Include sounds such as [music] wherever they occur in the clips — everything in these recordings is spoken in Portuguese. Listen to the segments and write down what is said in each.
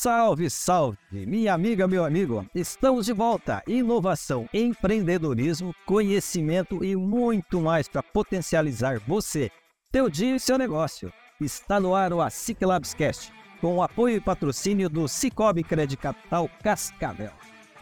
Salve, salve, minha amiga, meu amigo. Estamos de volta. Inovação, empreendedorismo, conhecimento e muito mais para potencializar você, teu dia e seu negócio. Está no ar o ASIC Labscast, com o apoio e patrocínio do Cicobi Credit Capital Cascavel.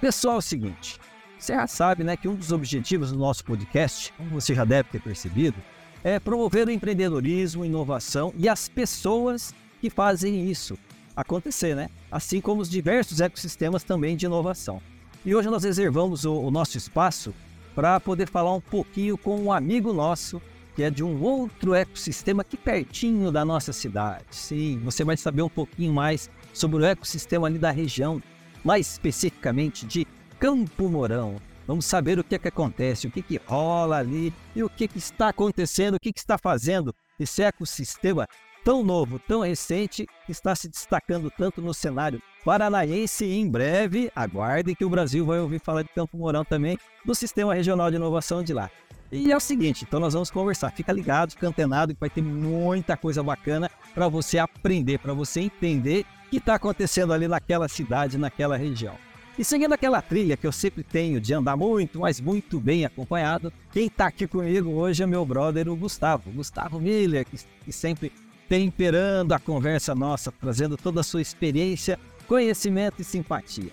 Pessoal, é o seguinte, você já sabe né, que um dos objetivos do nosso podcast, como você já deve ter percebido, é promover o empreendedorismo, inovação e as pessoas que fazem isso acontecer, né? Assim como os diversos ecossistemas também de inovação. E hoje nós reservamos o, o nosso espaço para poder falar um pouquinho com um amigo nosso que é de um outro ecossistema aqui pertinho da nossa cidade. Sim, você vai saber um pouquinho mais sobre o ecossistema ali da região, mais especificamente de Campo Mourão. Vamos saber o que, é que acontece, o que, que rola ali e o que, que está acontecendo, o que, que está fazendo esse ecossistema tão novo, tão recente, está se destacando tanto no cenário paranaense e em breve, aguardem que o Brasil vai ouvir falar de Campo Mourão também, do Sistema Regional de Inovação de lá. E é o seguinte, então nós vamos conversar. Fica ligado, fica antenado, que vai ter muita coisa bacana para você aprender, para você entender o que está acontecendo ali naquela cidade, naquela região. E seguindo aquela trilha que eu sempre tenho de andar muito, mas muito bem acompanhado, quem está aqui comigo hoje é meu brother, o Gustavo. Gustavo Miller, que sempre temperando a conversa nossa, trazendo toda a sua experiência, conhecimento e simpatia.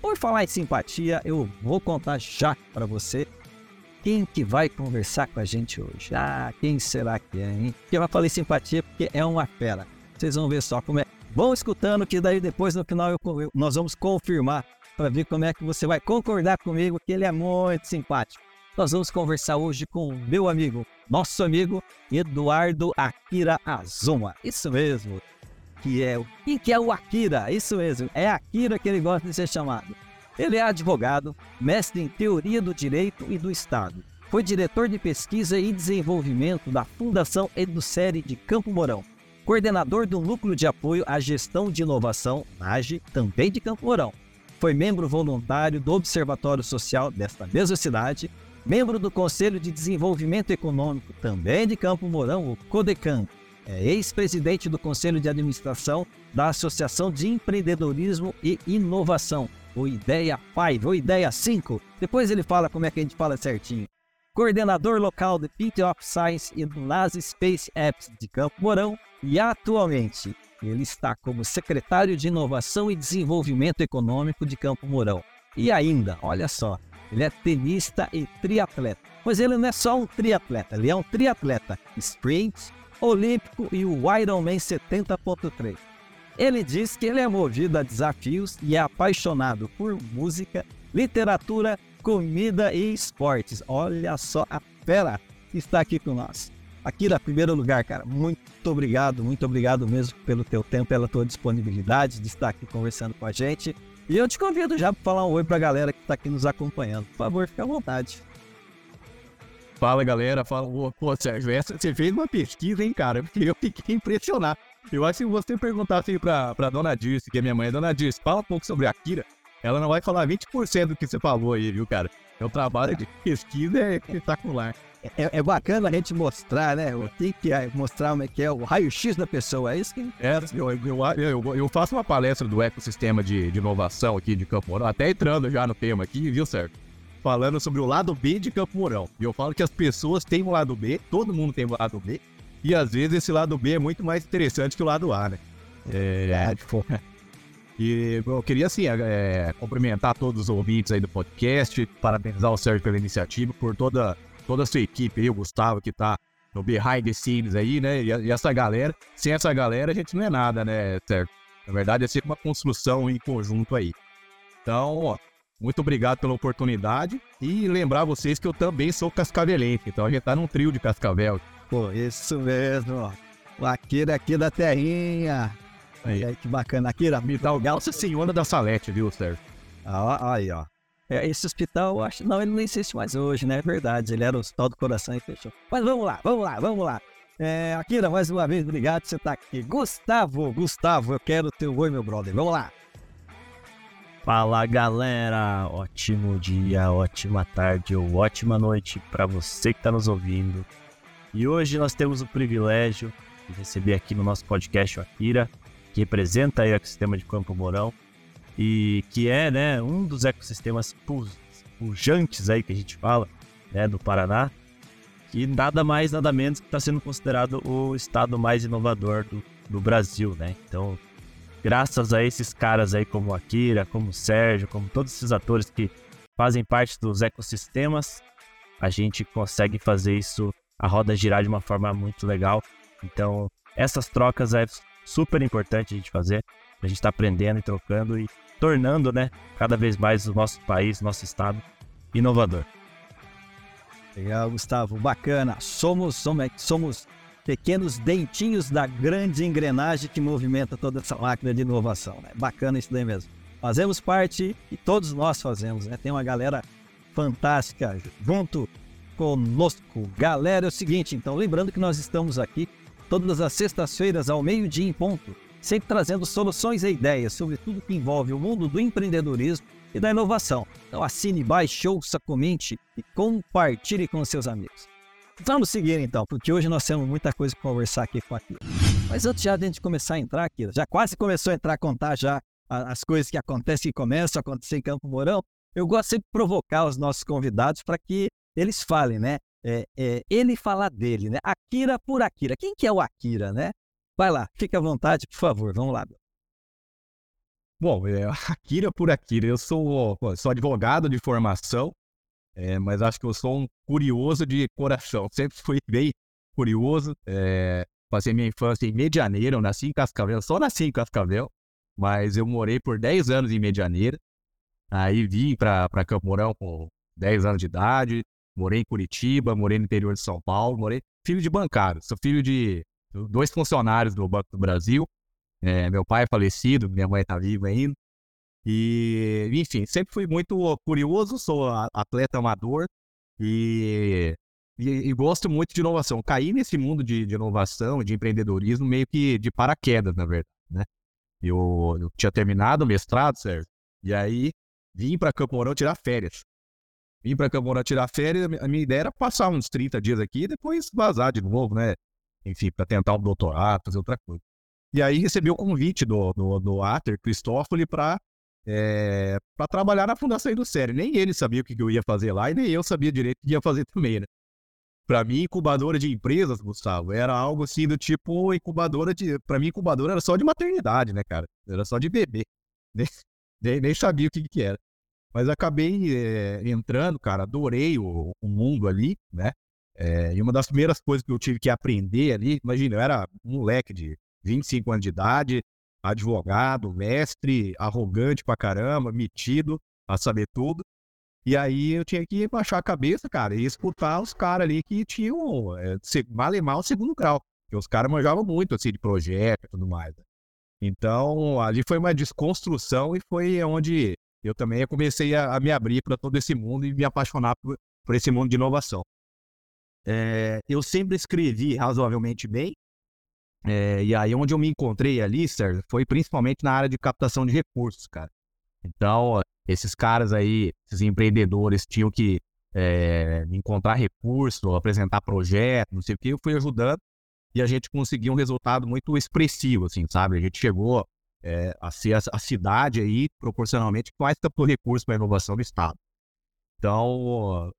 Por falar em simpatia, eu vou contar já para você quem que vai conversar com a gente hoje. Ah, quem será que é, hein? Que vai falar em simpatia porque é uma fera. Vocês vão ver só como é. Vão escutando que daí depois no final eu, eu, nós vamos confirmar para ver como é que você vai concordar comigo que ele é muito simpático. Nós vamos conversar hoje com o meu amigo nosso amigo Eduardo Akira Azuma. Isso mesmo. Que é o que, é o Akira? Isso mesmo. É Akira que ele gosta de ser chamado. Ele é advogado, mestre em teoria do direito e do Estado. Foi diretor de pesquisa e desenvolvimento da Fundação Educere de Campo Mourão. Coordenador do Núcleo de Apoio à Gestão de Inovação, NAGE, também de Campo Mourão. Foi membro voluntário do Observatório Social desta mesma cidade membro do Conselho de Desenvolvimento Econômico, também de Campo Mourão, o CODECAM. É ex-presidente do Conselho de Administração da Associação de Empreendedorismo e Inovação, o IDEA 5, ou IDEA 5. Depois ele fala como é que a gente fala certinho. Coordenador local do Pit of Science e do NASA Space Apps de Campo Mourão e atualmente ele está como secretário de Inovação e Desenvolvimento Econômico de Campo Mourão. E ainda, olha só, ele é tenista e triatleta. Mas ele não é só um triatleta, ele é um triatleta sprint, olímpico e o Ironman 70.3. Ele diz que ele é movido a desafios e é apaixonado por música, literatura, comida e esportes. Olha só a fera que está aqui com nós. Aqui na primeiro lugar, cara, muito obrigado, muito obrigado mesmo pelo teu tempo, pela tua disponibilidade de estar aqui conversando com a gente. E eu te convido já para falar um oi para a galera que está aqui nos acompanhando. Por favor, fique à vontade. Fala galera, fala, pô, Sérgio, essa, você fez uma pesquisa, hein, cara? Eu fiquei impressionado. Eu acho que você perguntar assim pra dona Dirce, que é minha mãe, dona Dirce, fala um pouco sobre a Akira, ela não vai falar 20% do que você falou aí, viu, cara? É o trabalho de pesquisa é espetacular. É, é, bacana a gente mostrar, né? O que, é mostrar como é que é o raio-x da pessoa, é isso que. É, eu, eu, eu, faço uma palestra do ecossistema de, de inovação aqui de Campo Mourão, até entrando já no tema aqui, viu, certo? Falando sobre o lado B de Campo Mourão. E eu falo que as pessoas têm um lado B, todo mundo tem um lado B, e às vezes esse lado B é muito mais interessante que o lado A, né? É, é tipo. [laughs] E eu queria, assim, é, cumprimentar todos os ouvintes aí do podcast, parabenizar o Sérgio pela iniciativa, por toda toda a sua equipe aí, o Gustavo que tá no behind the scenes aí, né? E, e essa galera, sem essa galera a gente não é nada, né, certo? Na verdade é sempre uma construção em conjunto aí. Então, ó, muito obrigado pela oportunidade e lembrar vocês que eu também sou cascavelense, então a gente tá num trio de cascavel. Pô, isso mesmo, ó. O Akira aqui da terrinha. Aí, aí que bacana. Akira, me dá o Nossa Senhora da Salete, viu, Sérgio? Ah, aí, ó. É, esse hospital, acho, não, ele não existe mais hoje, né? É verdade, ele era o Hospital do Coração e fechou. Mas vamos lá, vamos lá, vamos lá. É, Akira, mais uma vez, obrigado por você estar aqui. Gustavo, Gustavo, eu quero teu oi, meu brother. Vamos lá. Fala galera, ótimo dia, ótima tarde ou ótima noite para você que está nos ouvindo. E hoje nós temos o privilégio de receber aqui no nosso podcast o Akira, que representa o ecossistema de Campo Mourão e que é né, um dos ecossistemas pujantes aí que a gente fala né, do Paraná, e nada mais, nada menos que está sendo considerado o estado mais inovador do, do Brasil, né? Então, graças a esses caras aí como Akira, como Sérgio, como todos esses atores que fazem parte dos ecossistemas, a gente consegue fazer isso, a roda girar de uma forma muito legal. Então, essas trocas é super importante a gente fazer. A gente está aprendendo e trocando e tornando, né, cada vez mais o nosso país, nosso estado inovador. Legal, Gustavo, bacana. Somos, somos, somos pequenos dentinhos da grande engrenagem que movimenta toda essa máquina de inovação. Né? Bacana isso daí mesmo. Fazemos parte e todos nós fazemos, né? Tem uma galera fantástica junto conosco. Galera, é o seguinte, então, lembrando que nós estamos aqui todas as sextas-feiras ao meio-dia em ponto sempre trazendo soluções e ideias sobre tudo que envolve o mundo do empreendedorismo e da inovação. Então assine, baixe, ouça, comente e compartilhe com seus amigos. Vamos seguir então, porque hoje nós temos muita coisa para conversar aqui com a Kira. Mas antes já de a gente começar a entrar aqui, já quase começou a entrar a contar já as coisas que acontecem e começam a acontecer em Campo Mourão, eu gosto sempre de provocar os nossos convidados para que eles falem, né? É, é, ele falar dele, né? Akira por Akira. Quem que é o Akira, né? Vai lá, fique à vontade, por favor. Vamos lá. Bom, é, [laughs] Akira por Akira. Eu sou, sou advogado de formação, é, mas acho que eu sou um curioso de coração. [laughs] Sempre fui bem curioso. É, passei minha infância em Medianeira, eu nasci em Cascavel. Só nasci em Cascavel, mas eu morei por 10 anos em Medianeira. Aí vim para Campo Mourão com 10 anos de idade. Morei em Curitiba, morei no interior de São Paulo, morei filho de bancário. Sou filho de dois funcionários do Banco do Brasil. É, meu pai é falecido, minha mãe está viva ainda. E, enfim, sempre fui muito curioso, sou atleta amador e, e, e gosto muito de inovação. Caí nesse mundo de, de, inovação, de empreendedorismo, meio que de paraquedas, na verdade, né? Eu, eu tinha terminado o mestrado, certo? E aí vim para Campo Mourão tirar férias. Vim para Campo Mourão tirar férias, a minha ideia era passar uns 30 dias aqui e depois vazar de novo, né? Enfim, para tentar um doutorado, fazer outra coisa. E aí recebi o convite do, do, do Ater Cristófoli para é, para trabalhar na Fundação Indussério. Nem ele sabia o que eu ia fazer lá e nem eu sabia direito o que ia fazer [laughs] também, né? Para mim, incubadora de empresas, Gustavo, era algo assim do tipo incubadora de. Para mim, incubadora era só de maternidade, né, cara? Era só de bebê. [laughs] Nem, nem, nem sabia o que, que era. Mas acabei é, entrando, cara, adorei o, o mundo ali, né? É, e uma das primeiras coisas que eu tive que aprender ali, imagina, eu era um moleque de 25 anos de idade, advogado, mestre, arrogante pra caramba, metido a saber tudo. E aí eu tinha que baixar a cabeça, cara, e escutar os caras ali que tinham é, mal o segundo grau. Porque os caras manjavam muito, assim, de projeto e tudo mais. Né? Então, ali foi uma desconstrução e foi onde eu também comecei a, a me abrir para todo esse mundo e me apaixonar por, por esse mundo de inovação. É, eu sempre escrevi razoavelmente bem. É, e aí, onde eu me encontrei ali, Sérgio, foi principalmente na área de captação de recursos, cara. Então, esses caras aí, esses empreendedores, tinham que é, encontrar recursos, apresentar projetos, não sei o que, eu fui ajudando e a gente conseguiu um resultado muito expressivo, assim, sabe? A gente chegou é, a ser a, a, cidade aí, proporcionalmente, que mais captou recursos para a inovação do Estado. Então,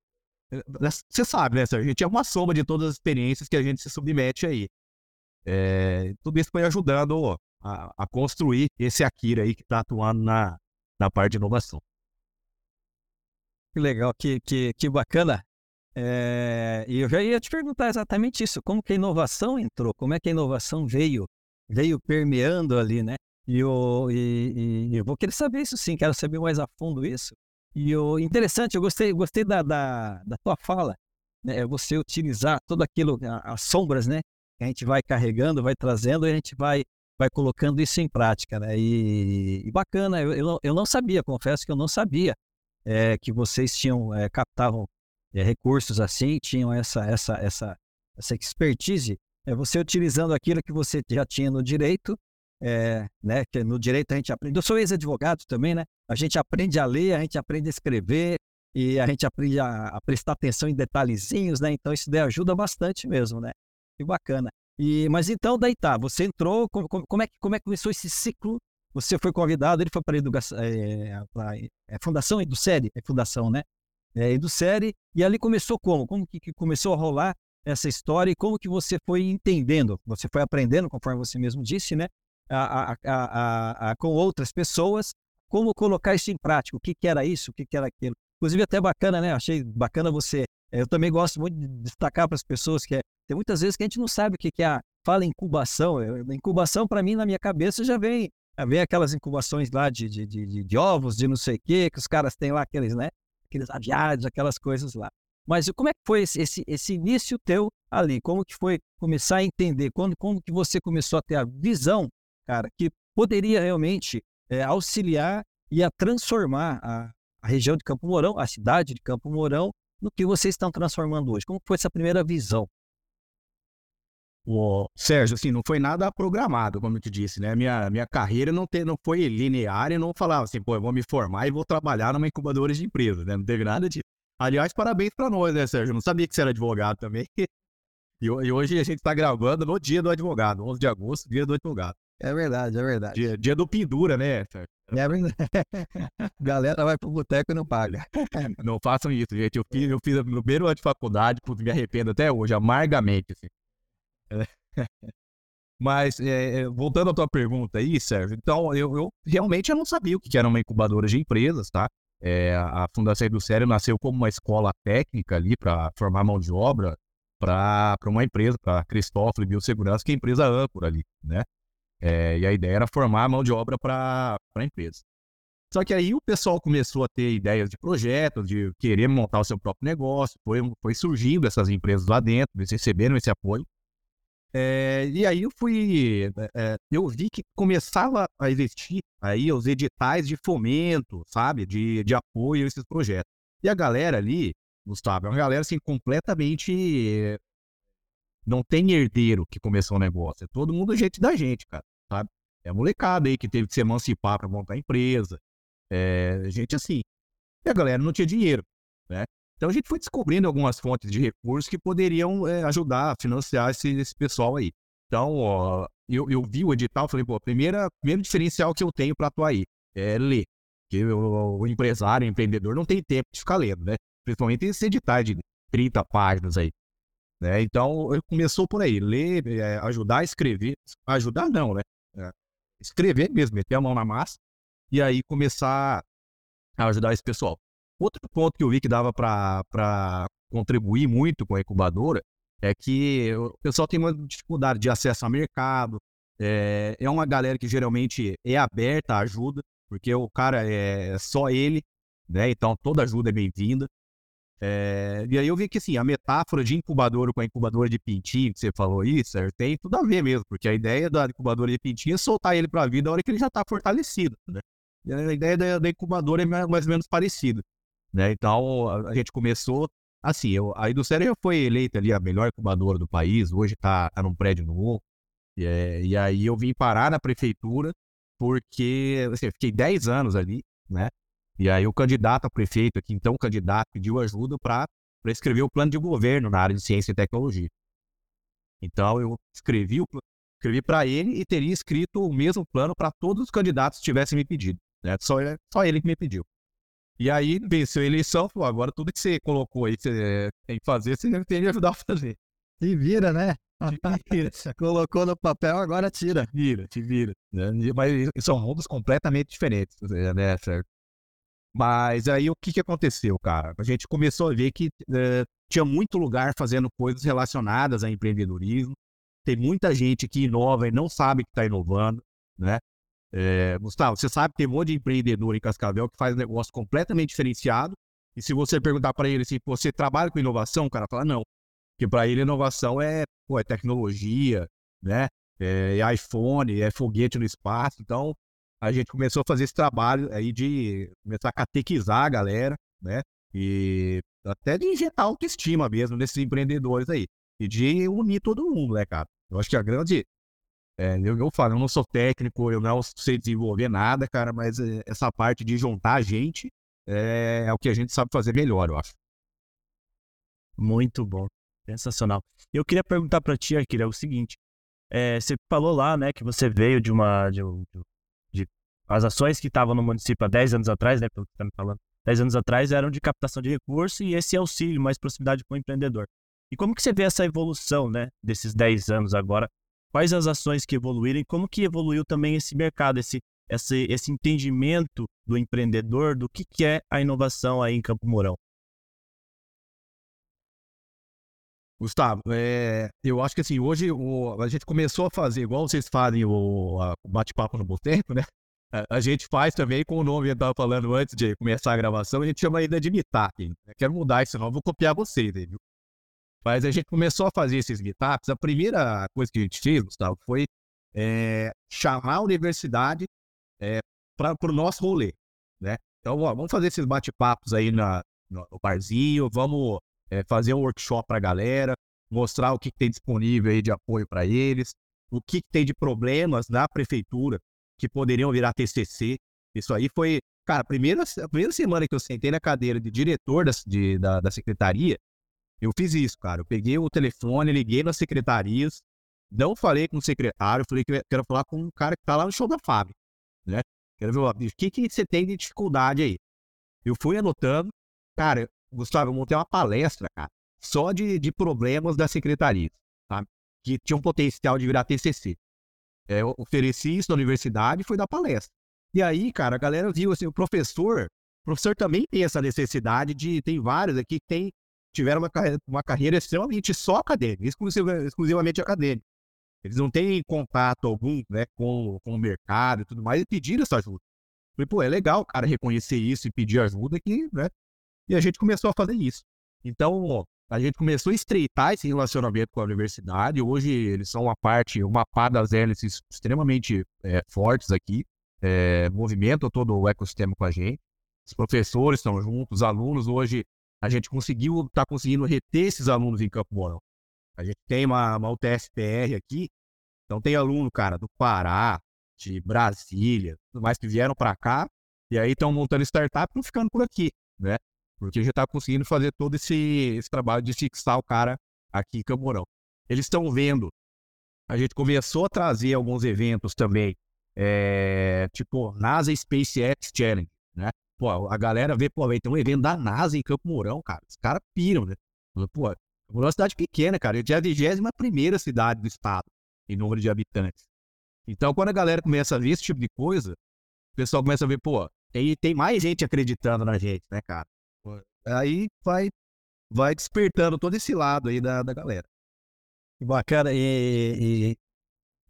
você sabe, né, Sérgio? A gente é uma soma de todas as experiências que a gente se submete aí. É, tudo isso foi ajudando a, a, construir esse Akira aí que está atuando na, na parte de inovação. Que legal, que, que, que bacana. É, e eu já ia te perguntar exatamente isso, como que a inovação entrou, como é que a inovação veio, veio permeando ali, né? E eu, e, e eu vou querer saber isso sim, quero saber mais a fundo isso. E o interessante, eu gostei, gostei da, da, da tua fala, né? É você utilizar todo aquilo, as sombras, né? Que a gente vai carregando, vai trazendo e a gente vai, vai colocando isso em prática, né? E, e bacana, eu, eu, não, eu não sabia, confesso que eu não sabia é, que vocês tinham, é, captavam é, recursos assim, tinham essa, essa, essa, essa expertise, é você utilizando aquilo que você já tinha no direito, é, né? Que no direito a gente aprende. Eu sou ex-advogado também, né? A gente aprende a ler, a gente aprende a escrever e a gente aprende a, a prestar atenção em detalhezinhos, né? Então isso daí ajuda bastante mesmo, né? Que bacana. E, mas então, daí tá, você entrou, como, como, é, que, como é que começou esse ciclo? Você foi convidado, ele foi para a é, é, Fundação Edusérie, é Fundação, né? É, Edusérie, e ali começou como? Como que, que, começou a rolar essa história e como que você foi entendendo? Você foi aprendendo, conforme você mesmo disse, né? A, a, a, com outras pessoas, como colocar isso em prática, o que, que era isso, o que, que era aquilo. Inclusive, até bacana, né? Achei bacana você. É, eu também gosto muito de destacar para as pessoas que é, tem muitas vezes que a gente não sabe o que, que é a fala incubação. Incubação, para mim, na minha cabeça, já vem, vem aquelas incubações lá de, de, de, de ovos, de não sei o quê, que os caras têm lá aqueles, né? Aqueles aviados, aquelas coisas lá. Mas como é que foi esse, esse, esse, início teu ali? Como que foi começar a entender? Quando, como que você começou a ter a visão, cara, que poderia realmente é, auxiliar e a transformar a, a região de Campo Mourão, a cidade de Campo Mourão, no que vocês estão transformando hoje? Como foi essa primeira visão? O Sérgio, assim, não foi nada programado, como eu te disse, né? Minha, minha carreira não, te, não foi linear e não falava assim, pô, eu vou me formar e vou trabalhar numa incubadora de empresa, né? Não teve nada disso. Aliás, parabéns para nós, né, Sérgio? Não sabia que você era advogado também. [laughs] E hoje a gente está gravando no dia do advogado, 11 de agosto, dia do advogado. É verdade, é verdade. Dia, dia do pendura, né? É verdade. [laughs] Galera vai pro boteco e não paga. [laughs] Não façam isso, gente. Eu fiz, eu fiz no primeiro ano de faculdade, me arrependo até hoje, amargamente, assim. [laughs] Mas, é, é, voltando à tua pergunta aí, Sérgio, então, eu, eu, realmente eu não sabia o que era uma incubadora de empresas, tá? É, a Fundação Educério nasceu como uma escola técnica ali para formar mão de obra para uma empresa, para Cristófilo Biossegurança, que é a empresa âncora ali, né? É, e a ideia era formar mão de obra para a empresa. Só que aí o pessoal começou a ter ideias de projetos, de querer montar o seu próprio negócio, foi, foi surgindo essas empresas lá dentro, eles receberam esse apoio. É, e aí eu fui, é, eu vi que começava a existir aí os editais de fomento, sabe, de, de apoio a esses projetos. E a galera ali, Gustavo, é uma galera assim completamente não tem herdeiro que começou o negócio, é todo mundo gente da gente, cara, sabe? É molecada aí que teve que se emancipar para montar empresa, é, gente assim. E a galera não tinha dinheiro, né? Então a gente foi descobrindo algumas fontes de recursos que poderiam é, ajudar a financiar esse, esse pessoal aí. Então, ó, eu, eu vi o edital falei, pô, primeira, primeiro diferencial que eu tenho para atuar aí é ler. Porque o, o, empresário, o empreendedor não tem tempo de ficar lendo, né? Principalmente esse edital de 30 páginas aí. Né? Então, começou por aí, ler, é, ajudar a escrever. Ajudar não, né? É, escrever mesmo, meter a mão na massa. E aí começar a ajudar esse pessoal. Outro ponto que eu vi que dava para contribuir muito com a incubadora é que o pessoal tem uma dificuldade de acesso ao mercado. É, é uma galera que geralmente é aberta à ajuda, porque o cara é só ele, né? Então toda ajuda é bem-vinda. É, e aí eu vi que assim, a metáfora de incubadora com a incubadora de pintinho, que você falou isso, tem tudo a ver mesmo, porque a ideia da incubadora de pintinho é soltar ele para a vida na hora que ele já está fortalecido. Né? E a ideia da, da incubadora é mais ou menos parecida. Né? Então, a, a gente começou assim, eu, a Indústria já foi eleita ali a melhor incubadora do país, hoje está tá num prédio novo, e, é, e aí eu vim parar na prefeitura porque assim, eu fiquei 10 anos ali, né? E aí o candidato a prefeito aqui, então o candidato pediu ajuda para escrever o plano de governo na área de ciência e tecnologia. Então eu escrevi, escrevi para ele e teria escrito o mesmo plano para todos os candidatos que tivessem me pedido. Né? Só, só ele que me pediu. E aí venceu a eleição, falou, agora tudo que você colocou aí, você tem que fazer, você tem que ajudar a fazer. Te vira, né? [laughs] Colocou no papel, agora tira. Te vira, te vira. Né? Mas são mundos completamente diferentes, né, certo? Mas aí o que, que aconteceu, cara? A gente começou a ver que é, tinha muito lugar fazendo coisas relacionadas a empreendedorismo. Tem muita gente que inova e não sabe que está inovando, né? É, Gustavo, você sabe que tem um monte de empreendedor em Cascavel que faz um negócio completamente diferenciado. E se você perguntar para ele assim, você trabalha com inovação, o cara fala não. Porque para ele inovação é, pô, é tecnologia, né? É, é, iPhone, é foguete no espaço. Então, a gente começou a fazer esse trabalho aí de começar a catequizar a galera, né? E até de injetar autoestima mesmo nesses empreendedores aí. E de unir todo mundo, né, cara? Eu acho que a grande. É, eu, eu falo, eu não sou técnico, eu não sei desenvolver nada, cara, mas é, essa parte de juntar a gente é, é o que a gente sabe fazer melhor, eu acho. Muito bom. Sensacional. Eu queria perguntar para ti, Akira, o seguinte. É, você falou lá, né, que você veio de uma. De, de as ações que estavam no município há 10 anos atrás, né, pelo que está me falando, 10 anos atrás eram de captação de recursos e esse auxílio, mais proximidade com o empreendedor. E como que você vê essa evolução, né, desses 10 anos agora? Quais as ações que evoluíram e como que evoluiu também esse mercado, esse, esse, esse entendimento do empreendedor, do que, que é a inovação aí em Campo Mourão? Gustavo, é, eu acho que assim, hoje o, a gente começou a fazer, igual vocês fazem o, o bate-papo no boteco, né? A, a, gente faz também com o nome que eu estava falando antes de começar a gravação, a gente chama ainda de meetup. Né? Quero mudar isso, não vou copiar vocês, viu? Mas a gente começou a fazer esses meetups. A primeira coisa que a gente fez, Gustavo, foi é, chamar a universidade é, para o nosso rolê, né? Então, ó, vamos fazer esses bate-papos aí na, no, no barzinho, vamos é, fazer um workshop para a galera, mostrar o que, que, tem disponível aí de apoio para eles, o que, que, tem de problemas na prefeitura que poderiam virar TCC. Isso aí foi, cara, a primeira, a primeira semana que eu sentei na cadeira de diretor da, de, da, da secretaria, eu fiz isso, cara. Eu peguei o telefone, liguei nas secretarias, não falei com o secretário, falei que quero falar com um cara que tá lá no show da fábrica, né? Quero ver, o que, que você tem de dificuldade aí? Eu fui anotando, cara, Gustavo, eu montei uma palestra, cara, só de, de problemas da secretaria, sabe? Que tinha um potencial de virar TCC. É, ofereci isso na universidade e fui dar palestra. E aí, cara, a galera viu assim, o professor, o professor também tem essa necessidade de, tem vários aqui que tem, tiveram uma, uma carreira extremamente só acadêmica, exclusivamente acadêmica. Eles não têm contato algum né, com, com o mercado e tudo mais e pediram essa ajuda. Falei, pô, é legal o cara reconhecer isso e pedir ajuda que, né, e a gente começou a fazer isso. Então, a gente começou a estreitar esse relacionamento com a universidade. Hoje, eles são uma parte, uma pá das hélices extremamente é, fortes aqui. É, movimentam todo o ecossistema com a gente. Os professores estão juntos, os alunos. Hoje, a gente conseguiu, está conseguindo reter esses alunos em Campo Mourão. A gente tem uma, uma UTSPR aqui. Então, tem aluno, cara, do Pará, de Brasília, tudo mais que vieram para cá. E aí estão montando startup e ficando por aqui, né? Porque já está conseguindo fazer todo esse, esse trabalho de fixar o cara aqui em Camorão. Eles estão vendo. A gente começou a trazer alguns eventos também, é, tipo NASA SpaceX Challenge, né? Pô, a galera vê, pô, ter um evento da NASA em Campo Mourão, cara. Os caras piram, né? Pô, é uma cidade pequena, cara. É a 21 primeira cidade do estado em número de habitantes. Então, quando a galera começa a ver esse tipo de coisa, o pessoal começa a ver, pô, tem, tem mais gente acreditando na gente, né, cara? Aí vai, vai despertando todo esse lado aí da, da galera. Bacana. E, e,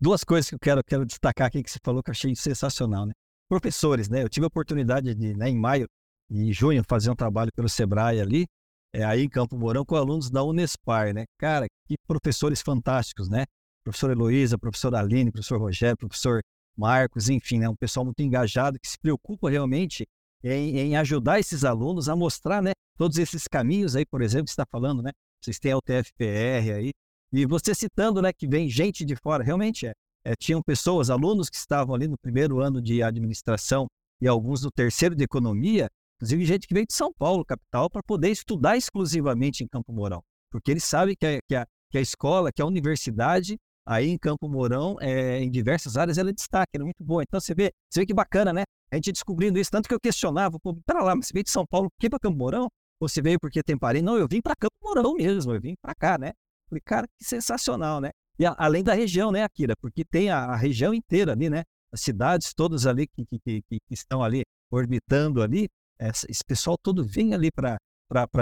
duas coisas que eu quero, quero destacar aqui que você falou que eu achei sensacional, né? Professores, né? Eu tive a oportunidade de, né, em maio e junho, fazer um trabalho pelo Sebrae ali, é, aí em Campo Mourão, com alunos da Unespar, né? Cara, que professores fantásticos, né? Professor Heloísa, professor Aline, professor Rogério, professor Marcos, enfim, né? Um pessoal muito engajado que se preocupa realmente em, em, ajudar esses alunos a mostrar, né, todos esses caminhos aí, por exemplo, que está falando, né? Vocês têm a UTFPR aí, e você citando, né, que vem gente de fora, realmente é, é, tinham pessoas, alunos que estavam ali no primeiro ano de administração e alguns no terceiro de economia, inclusive gente que veio de São Paulo, capital, para poder estudar exclusivamente em Campo Mourão, porque eles sabem que a, que a, que a escola, que a universidade aí em Campo Mourão, é, em diversas áreas, ela é destaque, ela é muito boa. Então você vê, você vê que bacana, né? A gente descobrindo isso, tanto que eu questionava, pô, pera lá, mas você veio de São Paulo, que para Campo Mourão? Ou você veio porque tem parente? Não, eu vim para Campo Mourão mesmo, eu vim para cá, né? Falei, cara, que sensacional, né? E a, além da região, né, Akira? Porque tem a, a, região inteira ali, né? As cidades todas ali que, que, que, que estão ali orbitando ali, essa, esse pessoal todo vem ali para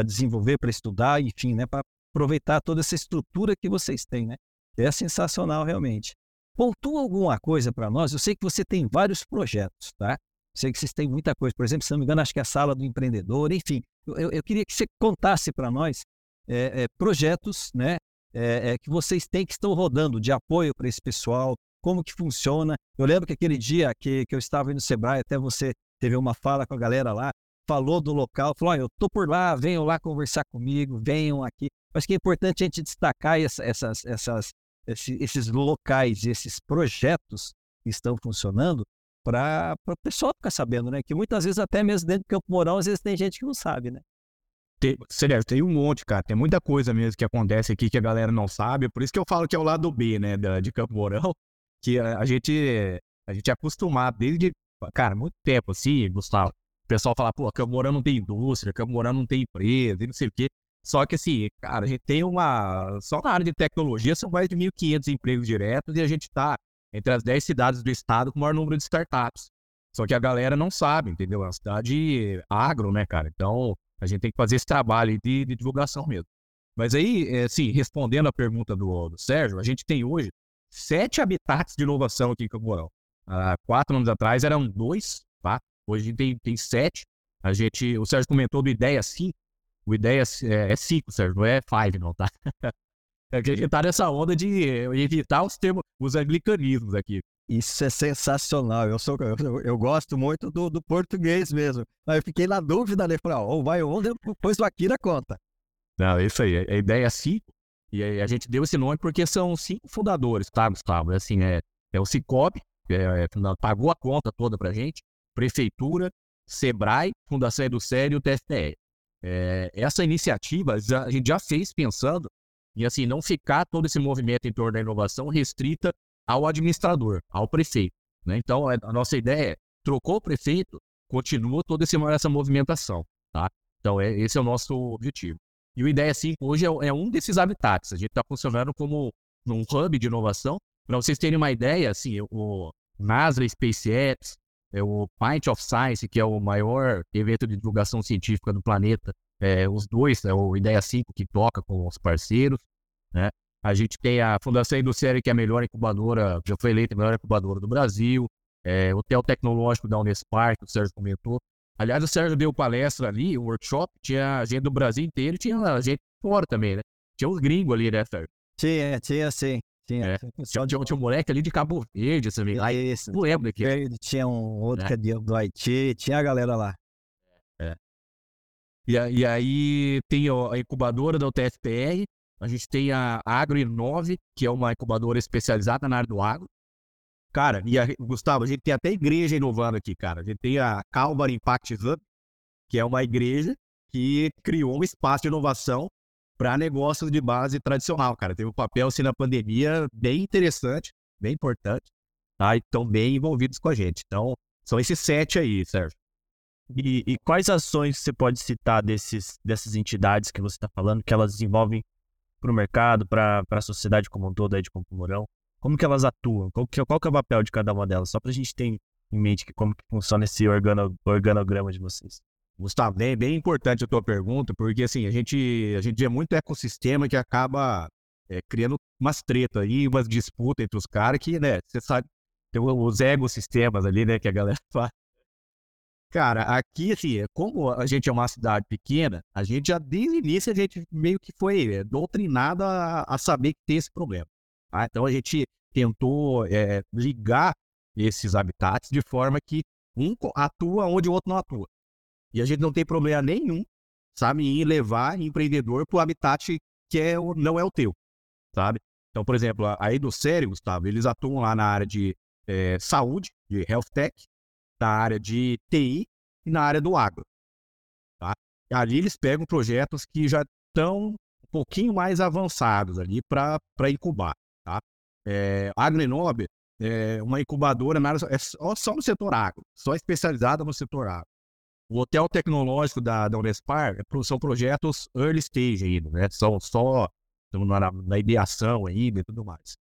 desenvolver, para estudar, enfim, né? Para aproveitar toda essa estrutura que vocês têm, né? É sensacional, realmente. Pontua alguma coisa para nós? Eu sei que você tem vários projetos, tá? Sei que vocês têm muita coisa. Por exemplo, se não me engano, acho que é a sala do empreendedor, enfim. Eu, eu queria que você contasse para nós é, é, projetos né, é, que vocês têm que estão rodando de apoio para esse pessoal, como que funciona. Eu lembro que aquele dia que, que eu estava no Sebrae, até você teve uma fala com a galera lá, falou do local, falou, oh, eu tô por lá, venham lá conversar comigo, venham aqui. Acho que é importante a gente destacar essa, essas, essas, esses, esses locais, esses projetos que estão funcionando, para o pessoal ficar sabendo, né? Que muitas vezes, até mesmo dentro do Campo Mourão, às vezes tem gente que não sabe, né? Tem, sério, tem um monte, cara. Tem muita coisa mesmo que acontece aqui que a galera não sabe. Por isso que eu falo que é o lado B, né, da, de Campo Mourão, [laughs] que a, a, gente a gente é acostumado desde, cara, muito tempo assim, Gustavo. O pessoal fala, pô, Campo Mourão não tem indústria, Campo Mourão não tem empresa, e não sei o quê. Só que assim, cara, a gente tem uma. Só na área de tecnologia são mais de 1.500 empregos diretos e a gente está entre as 10 cidades do estado com o maior número de startups. Só que a galera não sabe, entendeu? É uma cidade agro, né, cara? Então, a gente tem que fazer esse trabalho de, de divulgação mesmo. Mas aí, é, assim, respondendo a pergunta do, do, Sérgio, a gente tem hoje sete habitats de inovação aqui em Camporão. Há quatro anos atrás eram dois, tá? Hoje a gente tem, tem sete. A gente, o Sérgio comentou do Ideia 5. O Ideia é, é cinco, Sérgio, não é five, não, tá? [laughs] tá nessa onda de evitar os termos, os anglicanismos aqui. Isso é sensacional. Eu, sou, eu, eu gosto muito do, do, português mesmo. Mas eu fiquei na dúvida, né? Falei, ó, vai onde depois o Akira conta. Não, isso aí. A ideia é cinco. E a gente deu esse nome porque são cinco fundadores, tá, Gustavo? É assim, é, é o Cicobi, que é, é, pagou a conta toda pra gente, Prefeitura, Sebrae, Fundação Educério e o TFPE. É, essa iniciativa a gente já fez pensando em assim, não ficar todo esse movimento em torno da inovação restrita ao administrador, ao prefeito. Né? Então, a nossa ideia é, trocou o prefeito, continua toda essa movimentação. Tá? Então, é, esse é o nosso objetivo. E o Ideia 5 hoje é, é um desses habitats. A gente está funcionando como um hub de inovação. Para vocês terem uma ideia, assim, o NASA SpaceX, é o Pint of Science, que é o maior evento de divulgação científica do planeta, é, os dois, é o Ideia 5 que toca com os parceiros, né? A gente tem a Fundação Industrial, que é a melhor incubadora, já foi eleita a melhor incubadora do Brasil, é, o Hotel Tecnológico da Unespar, que o Sérgio comentou. Aliás, o Sérgio deu palestra ali, um workshop, tinha gente do Brasil inteiro e tinha gente fora também, né? Tinha uns gringos ali, né, Sérgio? Tinha, tinha sim. Tinha, é. tinha, tinha, tinha um moleque ali de Cabo Verde, sabe? Isso. Não lembro daqui. Tinha um outro é. que é do Haiti, tinha a galera lá. E, e aí tem a incubadora da UTFPR, a gente tem a Agro 9, que é uma incubadora especializada na área do agro. Cara, e a, Gustavo, a gente tem até igreja inovando aqui, cara. A gente tem a Calvary Impact Hub, que é uma igreja que criou um espaço de inovação para negócios de base tradicional, cara. Teve um papel, assim, na pandemia bem interessante, bem importante, tá? E estão bem envolvidos com a gente. Então, são esses sete aí, Sérgio. E, e quais ações você pode citar desses, dessas entidades que você está falando, que elas desenvolvem para o mercado, para a sociedade como um todo aí de Campo Mourão? Como que elas atuam? Qual que, qual que é o papel de cada uma delas? Só para a gente ter em mente que como que funciona esse organo, organograma de vocês. Gustavo, bem, bem importante a tua pergunta, porque assim, a gente, a gente vê muito ecossistema que acaba é, criando umas tretas aí, umas disputas entre os caras que, né, você sabe, tem os ecossistemas ali, né, que a galera [laughs] fala. Cara, aqui, assim, como a gente é uma cidade pequena, a gente já desde o início a gente meio que foi é, doutrinado a, a saber que tem esse problema. Tá? Então a gente tentou é, ligar esses habitats de forma que um atua onde o outro não atua. E a gente não tem problema nenhum, sabe, em levar empreendedor para o habitat que é, não é o teu, sabe? Então, por exemplo, aí do Sério, Gustavo, eles atuam lá na área de é, saúde, de health tech, na área de TI e na área do agro. Tá? Ali eles pegam projetos que já estão um pouquinho mais avançados ali para incubar. Tá? É, a Agrenob é uma incubadora na área, é só, só, no setor agro, só especializada no setor agro. O Hotel Tecnológico da, da Unespar é são projetos early stage ainda, né? São só na, na ideação ainda e tudo mais.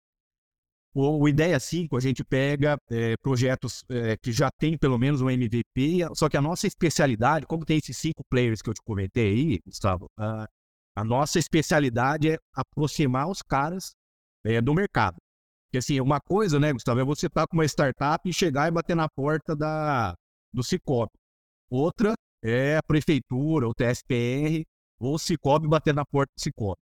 O, o Ideia 5, a gente pega é, projetos é, que já tem pelo menos um MVP, só que a nossa especialidade, como tem esses cinco players que eu te comentei aí, Gustavo, a, a nossa especialidade é aproximar os caras é, do mercado. Porque assim, uma coisa, né, Gustavo, é você estar tá com uma startup e chegar e bater na porta da, do Cicobi. Outra é a prefeitura, o TSPR, ou o Cicobi bater na porta do Cicobi.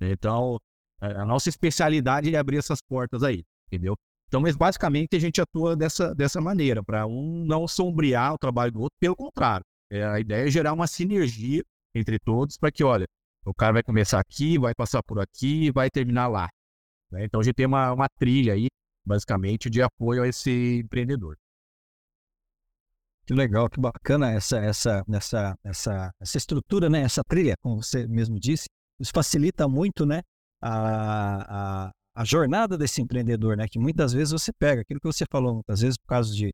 Então, a nossa especialidade é abrir essas portas aí, entendeu? Então, mas basicamente a gente atua dessa, dessa maneira, para um não sombrear o trabalho do outro, pelo contrário. É, a ideia é gerar uma sinergia entre todos para que, olha, o cara vai começar aqui, vai passar por aqui vai terminar lá. Né? Então a gente tem uma, uma trilha aí, basicamente, de apoio a esse empreendedor. Que legal, que bacana essa, essa, essa, essa, essa estrutura, né? Essa trilha, como você mesmo disse, isso facilita muito, né? A, a, a jornada desse empreendedor, né? Que muitas vezes você pega aquilo que você falou, muitas vezes por causa de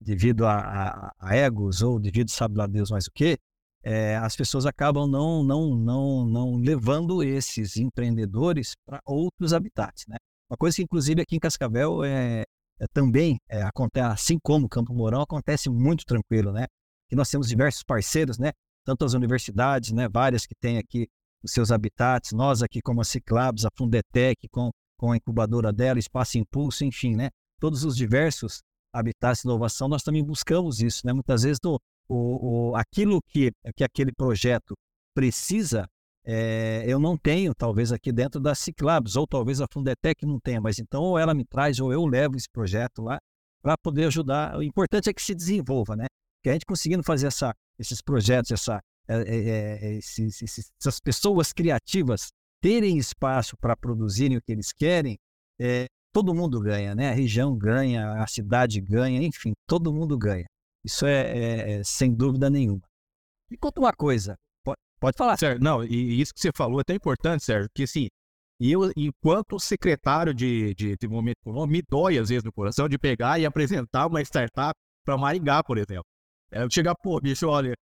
devido a, a, egos ou devido sabe lá Deus mais o que, é, as pessoas acabam não não não não levando esses empreendedores para outros habitats, né? Uma coisa que inclusive aqui em Cascavel é, é também é, acontece, assim como Campo Mourão acontece muito tranquilo, né? Que nós temos diversos parceiros, né? Tanto as universidades, né? Várias que têm aqui os seus habitats, nós aqui como a Ciclabs, a Fundetec com com a incubadora dela, Espaço Impulso, enfim, né? Todos os diversos habitats de inovação, nós também buscamos isso, né? Muitas vezes o, o, aquilo que, que aquele projeto precisa, é, eu não tenho, talvez aqui dentro da Ciclabs, ou talvez a Fundetec não tenha, mas então ou ela me traz ou eu levo esse projeto lá para poder ajudar. O importante é que se desenvolva, né? Que a gente conseguindo fazer essa, esses projetos, essa, esses, esses, essas pessoas criativas terem espaço para produzirem o que eles querem, é, todo mundo ganha, né? A região ganha, a cidade ganha, enfim, todo mundo ganha. Isso é, é, é sem dúvida nenhuma. E conta uma coisa, pode, pode falar. Sérgio, não, e isso que você falou é tão importante, Sérgio, que assim, eu, enquanto secretário de, de desenvolvimento econômico, me dói às vezes no coração de pegar e apresentar uma startup para Maringá, por exemplo. É, chegar, pô, bicho, olha,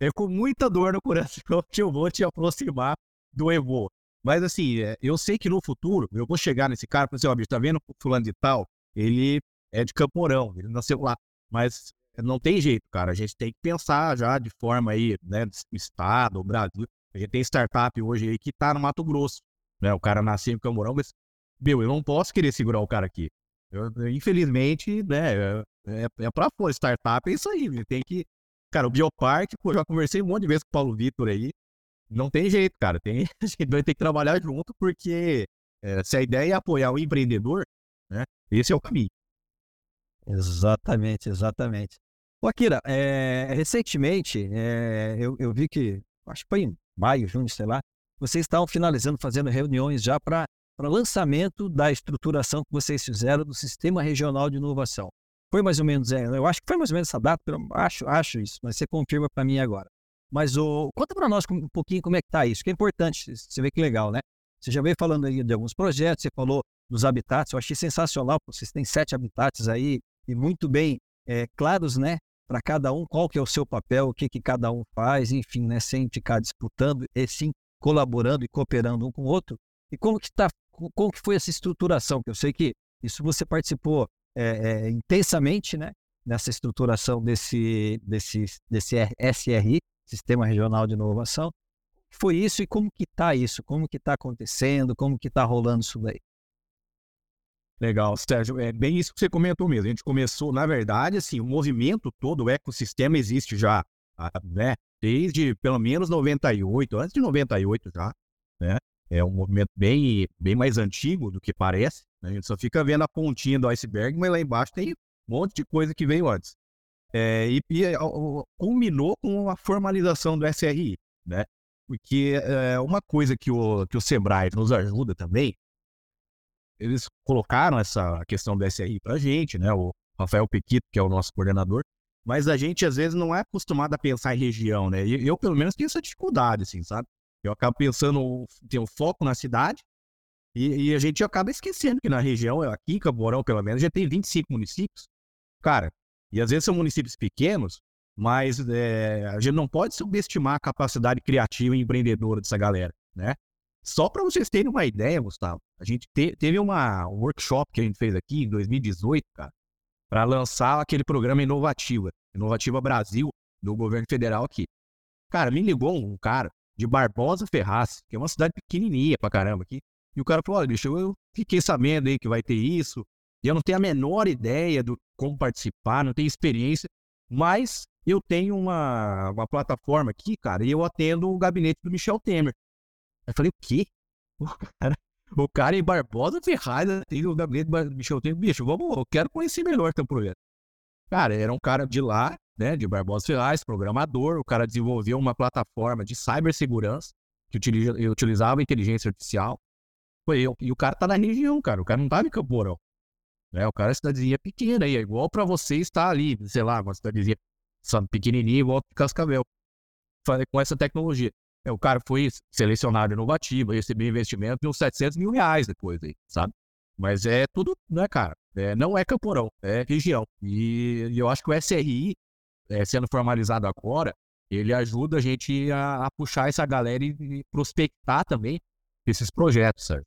é com muita dor no coração [laughs] que eu vou te aproximar do Evo. Mas assim, é, eu sei que no futuro eu vou chegar nesse cara e falar assim, ó, bicho, tá vendo o fulano de tal? Ele é de Campo Mourão, ele nasceu lá. Mas não tem jeito, cara. A gente tem que pensar já de forma aí, né, estado, Brasil. A gente tem startup hoje aí que tá no Mato Grosso, né? O cara nasceu em Campo Mourão, mas, meu, eu não posso querer segurar o cara aqui. Eu, infelizmente, né, é, é, é pra fora. Startup é isso aí, ele tem que... Cara, o Biopark, pô, já conversei um monte de vezes com o Paulo Vitor aí, não tem jeito, cara. Tem, [laughs] a gente vai ter que trabalhar junto, porque é, se a ideia é apoiar o empreendedor, né, esse é o caminho. Exatamente, exatamente. Ô, Akira, é, recentemente é, eu, eu, vi que, acho que foi em maio, junho, sei lá, vocês estavam finalizando, fazendo reuniões já para lançamento da estruturação que vocês fizeram do Sistema Regional de Inovação. Foi mais ou menos, é, eu acho que foi mais ou menos essa data, acho, acho isso, mas você confirma para mim agora. Mas o, conta para nós um pouquinho como é que está isso, que é importante, você vê que legal, né? Você já veio falando aí de alguns projetos, você falou dos habitats, eu achei sensacional, vocês têm sete habitats aí e muito bem é, claros, né? Para cada um, qual que é o seu papel, o que, que cada um faz, enfim, né? Sem ficar disputando, e sim colaborando e cooperando um com o outro. E como que, tá, como que foi essa estruturação? Que eu sei que isso você participou é, é, intensamente, né? Nessa estruturação desse, desse, desse SRI, Sistema Regional de Inovação. Foi isso e como que está isso? Como que está acontecendo? Como que está rolando isso daí? Legal, Sérgio. É bem isso que você comentou mesmo. A gente começou, na verdade, assim, o movimento todo, o ecossistema existe já, né? Desde pelo menos 98, antes de 98 já, né? É um movimento bem, bem mais antigo do que parece. Né? A gente só fica vendo a pontinha do iceberg, mas lá embaixo tem um monte de coisa que veio antes. É, e, e culminou com a formalização do SRI, né? Porque é, uma coisa que o, que o Sebrae nos ajuda também, eles colocaram essa questão do SRI para a gente, né? O Rafael Pequito, que é o nosso coordenador, mas a gente às vezes não é acostumado a pensar em região, né? Eu, pelo menos, tenho essa dificuldade, assim, sabe? Eu acabo pensando, tenho foco na cidade, e, e, a gente acaba esquecendo que na região, aqui em Camporão, pelo menos, já tem 25 municípios. Cara, e às vezes são municípios pequenos, mas é, a gente não pode subestimar a capacidade criativa e empreendedora dessa galera, né? Só para vocês terem uma ideia, Gustavo, a gente te, teve uma, um workshop que a gente fez aqui em 2018, cara, para lançar aquele programa Inovativa, Inovativa Brasil, do governo federal aqui. Cara, me ligou um cara de Barbosa Ferraz, que é uma cidade pequenininha pra caramba aqui, e o cara falou, olha, bicho, eu fiquei sabendo aí que vai ter isso, e eu não tenho a menor ideia do como participar, não tenho experiência, mas eu tenho uma, uma plataforma aqui, cara, e eu atendo o gabinete do Michel Temer. Eu falei, o quê? [laughs] O cara, O cara em Barbosa Ferraz, tem o gabinete bicho, eu tenho, bicho, vamos, eu quero conhecer melhor teu projeto. Cara, era um cara de lá, né, de Barbosa Ferraz, programador, o cara desenvolveu uma plataforma de cibersegurança que utiliza, utilizava inteligência artificial. Foi eu. E o cara tá na região, cara. O cara não tá em Campo Mourão. Né? O cara é cidadezinha pequena aí. É igual pra você estar ali, sei lá, uma cidadezinha pequenininha, igual Cascavel. Com essa tecnologia. É, o cara foi selecionado inovativo, recebeu investimento de uns 700 mil reais depois aí, sabe? Mas é tudo, né, cara? É, não é Camporão, é região. E, e eu acho que o SRI, é, sendo formalizado agora, ele ajuda a gente a, a puxar essa galera e, e, prospectar também esses projetos, certo?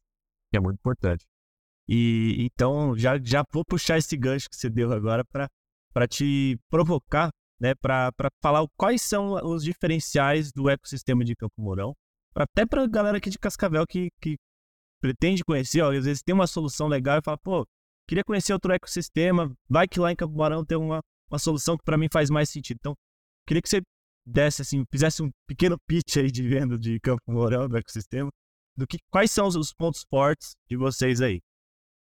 Que é muito importante. E então já, já vou puxar esse gancho que você deu agora para te provocar, né? Para falar quais são os diferenciais do ecossistema de Campo Mourão, até para a galera aqui de Cascavel que, que pretende conhecer, ó, às vezes tem uma solução legal e fala, pô, queria conhecer outro ecossistema, vai que lá em Campo Mourão tem uma, uma solução que para mim faz mais sentido. Então, queria que você desse assim, fizesse um pequeno pitch aí de venda de Campo Mourão do ecossistema, do que quais são os, os pontos fortes de vocês aí.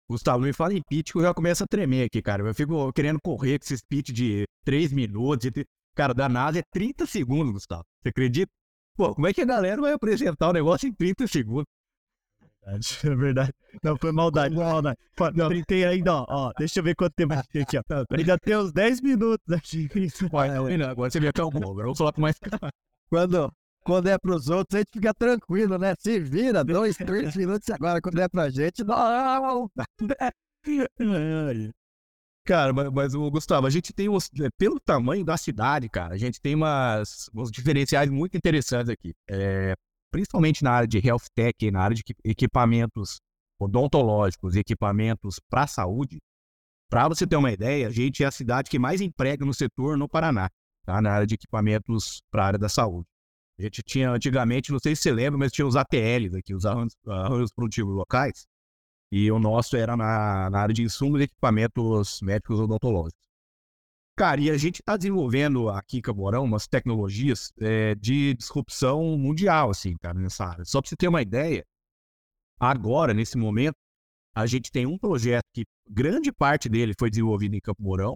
Gustavo, me fala em pitch que eu já começo a tremer aqui, cara. Eu fico querendo correr com esses pitch de 3 minutos. De... Cara, da NASA é 30 segundos, Gustavo. Você acredita? Pô, como é que a galera vai apresentar o negócio em 30 segundos? [laughs] É verdade. Não, foi maldade, foi maldade. Não. Printei ainda, ó, ó. Deixa eu ver quanto tempo tem aqui, ó. [laughs] Ainda tem uns 10 minutos aqui. [laughs] agora você me acalmou, agora eu vou falar com mais Quando, quando é pros outros, a gente fica tranquilo, né? Se vira, dois, três minutos agora. Quando é pra gente, não. Cara, mas, mas o Gustavo, a gente tem os, é, pelo tamanho da cidade, cara, a gente tem umas, uns diferenciais muito interessantes aqui. É, principalmente na área de health tech, na área de equipamentos odontológicos, equipamentos para a saúde. Para você ter uma ideia, a gente é a cidade que mais emprega no setor no Paraná, tá? na área de equipamentos para a área da saúde. A gente tinha antigamente, não sei se você lembra, mas tinha os APLs aqui, os arranjos produtivos locais, e o nosso era na, na área de insumos e equipamentos médicos odontológicos. Cara, e a gente está desenvolvendo aqui em Camorão umas tecnologias é, de disrupção mundial, assim, cara, nessa área. Só para você ter uma ideia, agora, nesse momento, a gente tem um projeto que grande parte dele foi desenvolvido em Campo Mourão,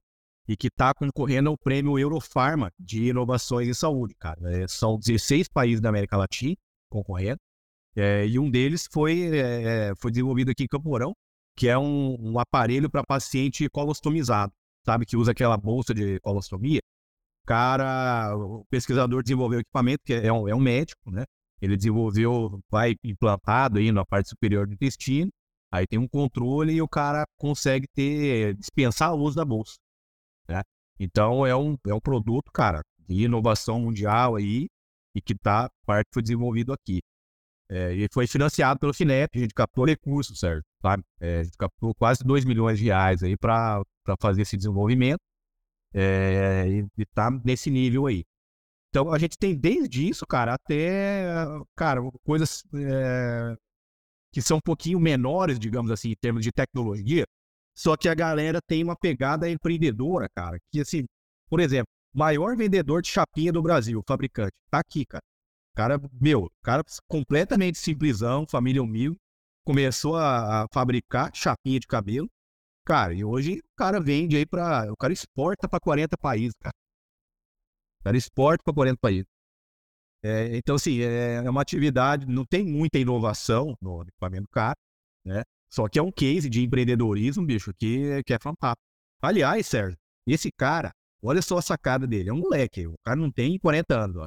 e que está concorrendo ao prêmio Eurofarma de inovações em saúde, cara. É, são 16 países da América Latina concorrendo, é, e um deles foi, é, é foi desenvolvido aqui em Campo Mourão, que é um, um aparelho para paciente colostomizado, sabe, que usa aquela bolsa de colostomia. Cara, o pesquisador desenvolveu equipamento, que é um, é um médico, né? Ele desenvolveu, vai implantado aí na parte superior do intestino, aí tem um controle e o cara consegue ter, dispensar o uso da bolsa. Né? Então é um, é um produto, cara, de inovação mundial aí e que tá, parte foi desenvolvido aqui. É, e foi financiado pelo FINEP, a gente captou recursos, certo? É, a gente captou quase 2 milhões de reais aí para fazer esse desenvolvimento é, e, e tá nesse nível aí. Então a gente tem desde isso, cara, até, cara, coisas é, que são um pouquinho menores, digamos assim, em termos de tecnologia, só que a galera tem uma pegada empreendedora, cara. Que assim, por exemplo, maior vendedor de chapinha do Brasil, fabricante, tá aqui, cara. Cara, meu, cara completamente simplesão, família humilde, começou a, a fabricar chapinha de cabelo. Cara, e hoje o cara vende aí para, o cara exporta para 40 países, cara. O cara exporta para 40 países. É, então, assim, é, é uma atividade, não tem muita inovação no equipamento caro, né? Só que é um case de empreendedorismo, bicho, que, que é fantástico. Aliás, Sérgio, esse cara, olha só a sacada dele. É um moleque. O cara não tem 40 anos, ó.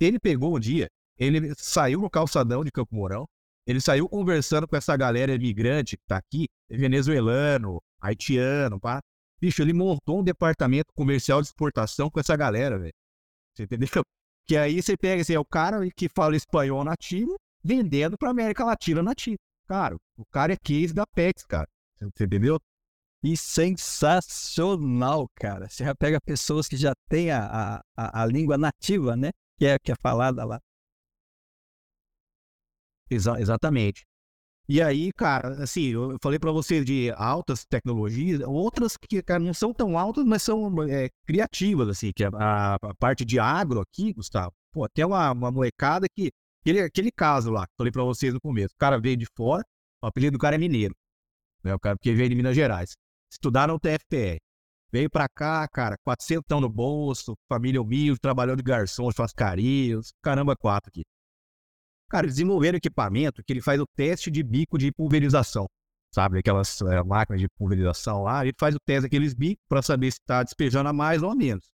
Ele pegou um dia, ele saiu no calçadão de Campo Mourão, ele saiu conversando com essa galera imigrante que tá aqui, venezuelano, haitiano, pá. Bicho, ele montou um departamento comercial de exportação com essa galera, velho. Você entendeu? [laughs] Que aí você pega assim, é o cara que fala espanhol nativo vendendo pra América Latina nativa. Cara, o cara é case da PEX, cara. Você entendeu? E sensacional, cara. Você já pega pessoas que já têm a, a, a língua nativa, né? Que é, que é falada lá. Exa exatamente. E aí, cara, assim, eu falei para você de altas tecnologias, outras que, cara, não são tão altas, mas são é, criativas, assim, que a, a, parte de agro aqui, Gustavo, pô, tem uma, uma molecada que aquele, aquele caso lá, que falei pra vocês no começo. O cara veio de fora, o apelido do cara é mineiro. Né? O cara porque veio de Minas Gerais. Estudaram no TFPR. Veio pra cá, cara, 400 no bolso, família humilde, trabalhou de garçom, churrascarias, caramba, quatro aqui. Cara, desenvolveram equipamento que ele faz o teste de bico de pulverização. Sabe, aquelas é, máquinas de pulverização lá, ele faz o teste daqueles bicos para saber se está despejando a mais ou a menos.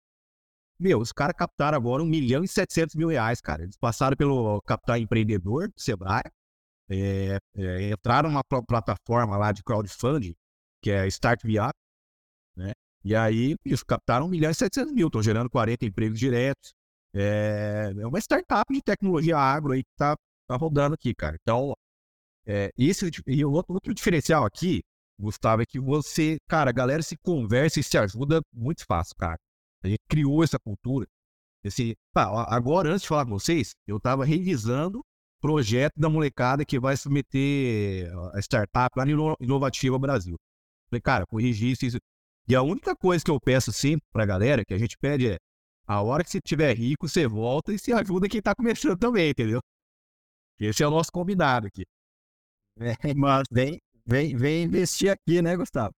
Meu, os caras captaram agora 1 milhão e 700 mil reais, cara. Eles passaram pelo Capital Empreendedor do Sebrae, é, é, entraram numa plataforma lá de crowdfunding, que é Start Me Up, né? E aí, eles captaram 1 milhão e 700 mil, estão gerando 40 empregos diretos. É, é uma startup de tecnologia agro aí que tá, tá rodando aqui, cara. Então, é, esse, e outro, outro diferencial aqui, Gustavo, é que você, cara, a galera se conversa e se ajuda muito fácil, cara. A gente criou essa cultura. Esse, pá, agora, antes de falar com vocês, eu tava revisando projeto da molecada que vai submeter a startup lá no Inovativa Brasil. Falei, cara, corrigir isso. E a única coisa que eu peço sempre pra galera, que a gente pede é, a hora que você estiver rico, você volta e se ajuda quem tá começando também, entendeu? Esse é o nosso combinado aqui. É, [laughs] mas vem, vem, vem investir aqui, né, Gustavo?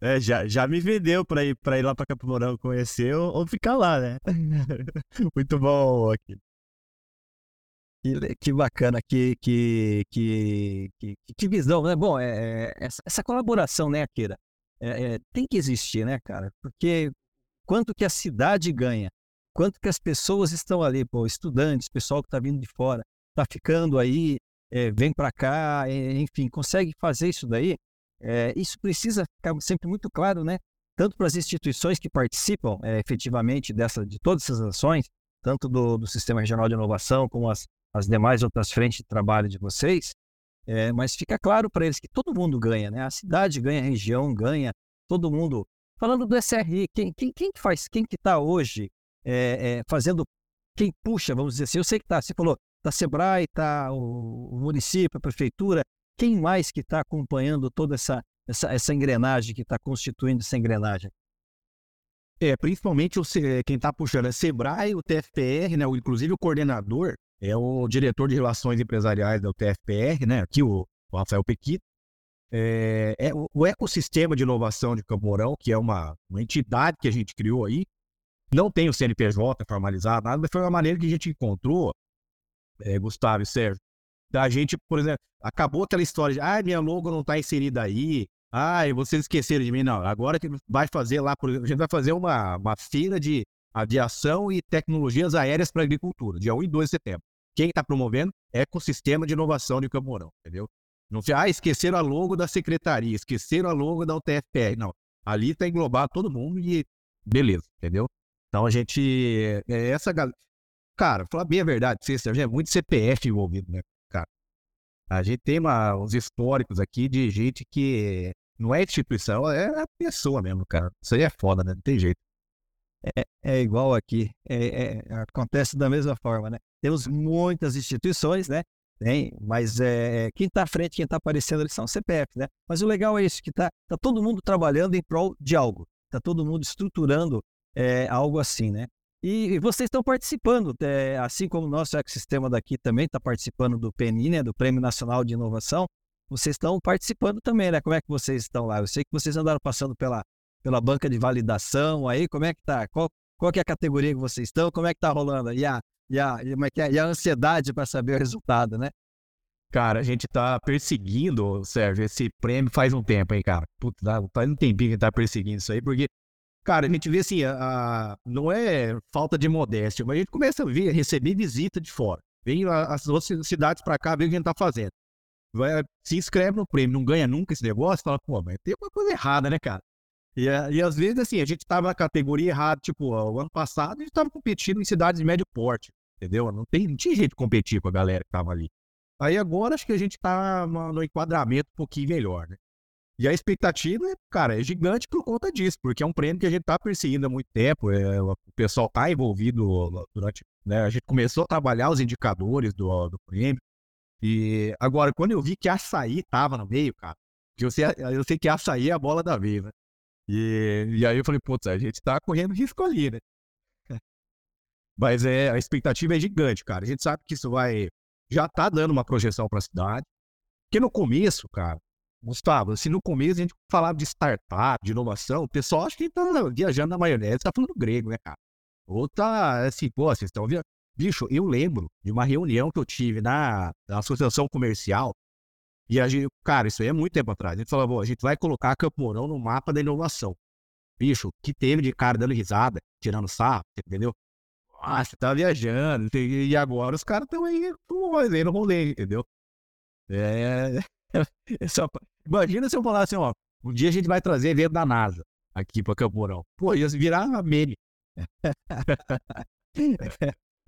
É, já, já me vendeu para ir, pra ir lá para Campo Mourão conhecer ou, ou, ficar lá, né? [laughs] Muito bom aqui. Que, que bacana, que, que, que, que, que visão, né? Bom, é, é, essa, essa colaboração, né, Akira, é, é, tem que existir, né, cara? Porque quanto que a cidade ganha, quanto que as pessoas estão ali, pô, estudantes, pessoal que está vindo de fora, está ficando aí, é, vem para cá, é, enfim, consegue fazer isso daí, é, isso precisa ficar sempre muito claro, né? Tanto para as instituições que participam é, efetivamente dessa, de todas essas ações, tanto do, do Sistema Regional de Inovação, como as, as demais outras frentes de trabalho de vocês, é, mas fica claro para eles que todo mundo ganha, né? A cidade ganha, a região ganha, todo mundo. Falando do SRI, quem, quem, quem faz, quem que está hoje é, é, fazendo, quem puxa, vamos dizer assim, eu sei que está, você falou, da Sebrae, está o, o, município, a prefeitura. Quem mais que está acompanhando toda essa, essa, essa engrenagem, que está constituindo essa engrenagem? É, principalmente o, quem está puxando é Sebrae, o TFPR, né? O, inclusive o coordenador é o diretor de relações empresariais do TFPR, né? Aqui o, o Rafael Pequito. É, é o, ecossistema de inovação de Campo Mourão, que é uma, uma entidade que a gente criou aí, não tem o CNPJ formalizado, nada, mas foi uma maneira que a gente encontrou é, Gustavo e Sérgio, da gente, por exemplo, acabou aquela história de, ah, minha logo não está inserida aí, ah, vocês esqueceram de mim. Não, agora que vai fazer lá, por exemplo, a gente vai fazer uma, uma feira de aviação e tecnologias aéreas para agricultura, dia 1 e 2 de setembro. Quem está promovendo? Ecossistema de Inovação de Campo Mourão, entendeu? Não se, ah, esqueceram a logo da secretaria, esqueceram a logo da UTFPR. Não, ali está englobado todo mundo e beleza, entendeu? Então a gente, é essa Cara, falar bem a verdade, já é muito CPF envolvido, né, cara? A gente tem uma, uns históricos aqui de gente que não é instituição, é a pessoa mesmo, cara. Isso aí é foda, né? Não tem jeito. É, é igual aqui, é, é, acontece da mesma forma, né? Temos muitas instituições, né? Tem, mas é, quem está à frente, quem está aparecendo, eles são CPF, né? Mas o legal é isso, que está tá todo mundo trabalhando em prol de algo, está todo mundo estruturando é, algo assim, né? E, vocês estão participando, é, assim como o nosso ecossistema daqui também está participando do PNI, né, do Prêmio Nacional de Inovação, vocês estão participando também, né? Como é que vocês estão lá? Eu sei que vocês andaram passando pela, pela banca de validação aí, como é que tá? Qual, qual que é a categoria que vocês estão? Como é que tá rolando? E a, e a, e a, e a ansiedade para saber o resultado, né? Cara, a gente tá perseguindo, Sérgio, esse prêmio faz um tempo aí, cara. Putz, faz um tempinho que tá perseguindo isso aí, porque Cara, a gente vê assim, a, a, não é falta de modéstia, mas a gente começa a ver, receber visita de fora. Vem as outras cidades para cá ver o que a gente tá fazendo. Vai, se inscreve no prêmio, não ganha nunca esse negócio, fala, pô, mas tem uma coisa errada, né, cara? E, e às vezes, assim, a gente tava na categoria errada, tipo, o ano passado a gente tava competindo em cidades de médio porte, entendeu? Não, tem, não tinha jeito de competir com a galera que tava ali. Aí agora acho que a gente tá no, enquadramento um pouquinho melhor, né? E a expectativa, cara, é gigante por conta disso, porque é um prêmio que a gente está perseguindo há muito tempo, é, o pessoal está envolvido durante. Né, a gente começou a trabalhar os indicadores do, do prêmio. E agora, quando eu vi que açaí estava no meio, cara, que eu sei, eu sei que açaí é a bola da vez, né? E, e aí eu falei, putz, a gente está correndo risco ali, né? Mas é, a expectativa é gigante, cara. A gente sabe que isso vai. Já tá dando uma projeção para a cidade. Porque no começo, cara, Gustavo, se no começo a gente falava de startup, de inovação, o pessoal acha que tá viajando na maionese, tá falando grego, né, cara? Ou tá assim, pô, vocês estão vendo. Bicho, eu lembro de uma reunião que eu tive na, na Associação Comercial, e a gente, cara, isso aí é muito tempo atrás. A gente falou, a gente vai colocar Campo Mourão no mapa da inovação. Bicho, que teve de cara dando risada, tirando sarro, entendeu? Ah, você tá viajando, e agora os caras estão aí fazendo rolê, entendeu? É. [laughs] é só... Imagina se eu falasse, ó, um dia a gente vai trazer evento da NASA aqui pra Campo Mourão. Pô, ia virar meme. [laughs]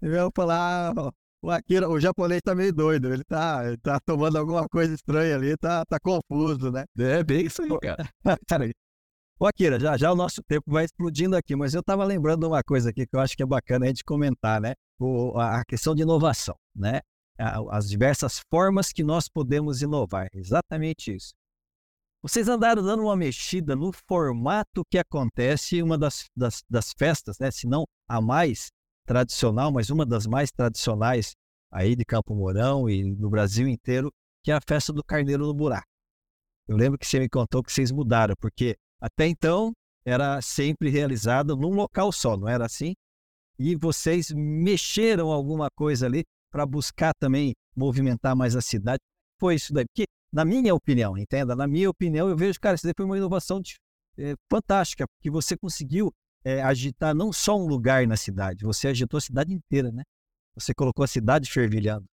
eu ia falar, ó, o Akira, o japonês tá meio doido, ele tá, ele tá tomando alguma coisa estranha ali, tá, tá confuso, né? É bem isso aí, cara. [laughs] Ô, Akira, já já o nosso tempo vai explodindo aqui, mas eu estava lembrando uma coisa aqui que eu acho que é bacana a gente comentar, né? O, a questão de inovação, né? As diversas formas que nós podemos inovar, exatamente isso. Vocês andaram dando uma mexida no formato que acontece uma das, das, das festas, né? Se não a mais tradicional, mas uma das mais tradicionais aí de Campo Mourão e no Brasil inteiro, que é a festa do Carneiro no Buraco. Eu lembro que você me contou que vocês mudaram, porque até então era sempre realizada num local só, não era assim? E vocês mexeram alguma coisa ali para buscar também movimentar mais a cidade. Foi isso daí. Porque, na minha opinião, entenda, na minha opinião, eu vejo, cara, isso daí foi uma inovação de, é, fantástica, porque você conseguiu é, agitar não só um lugar na cidade, você agitou a cidade inteira, né? Você colocou a cidade fervilhando.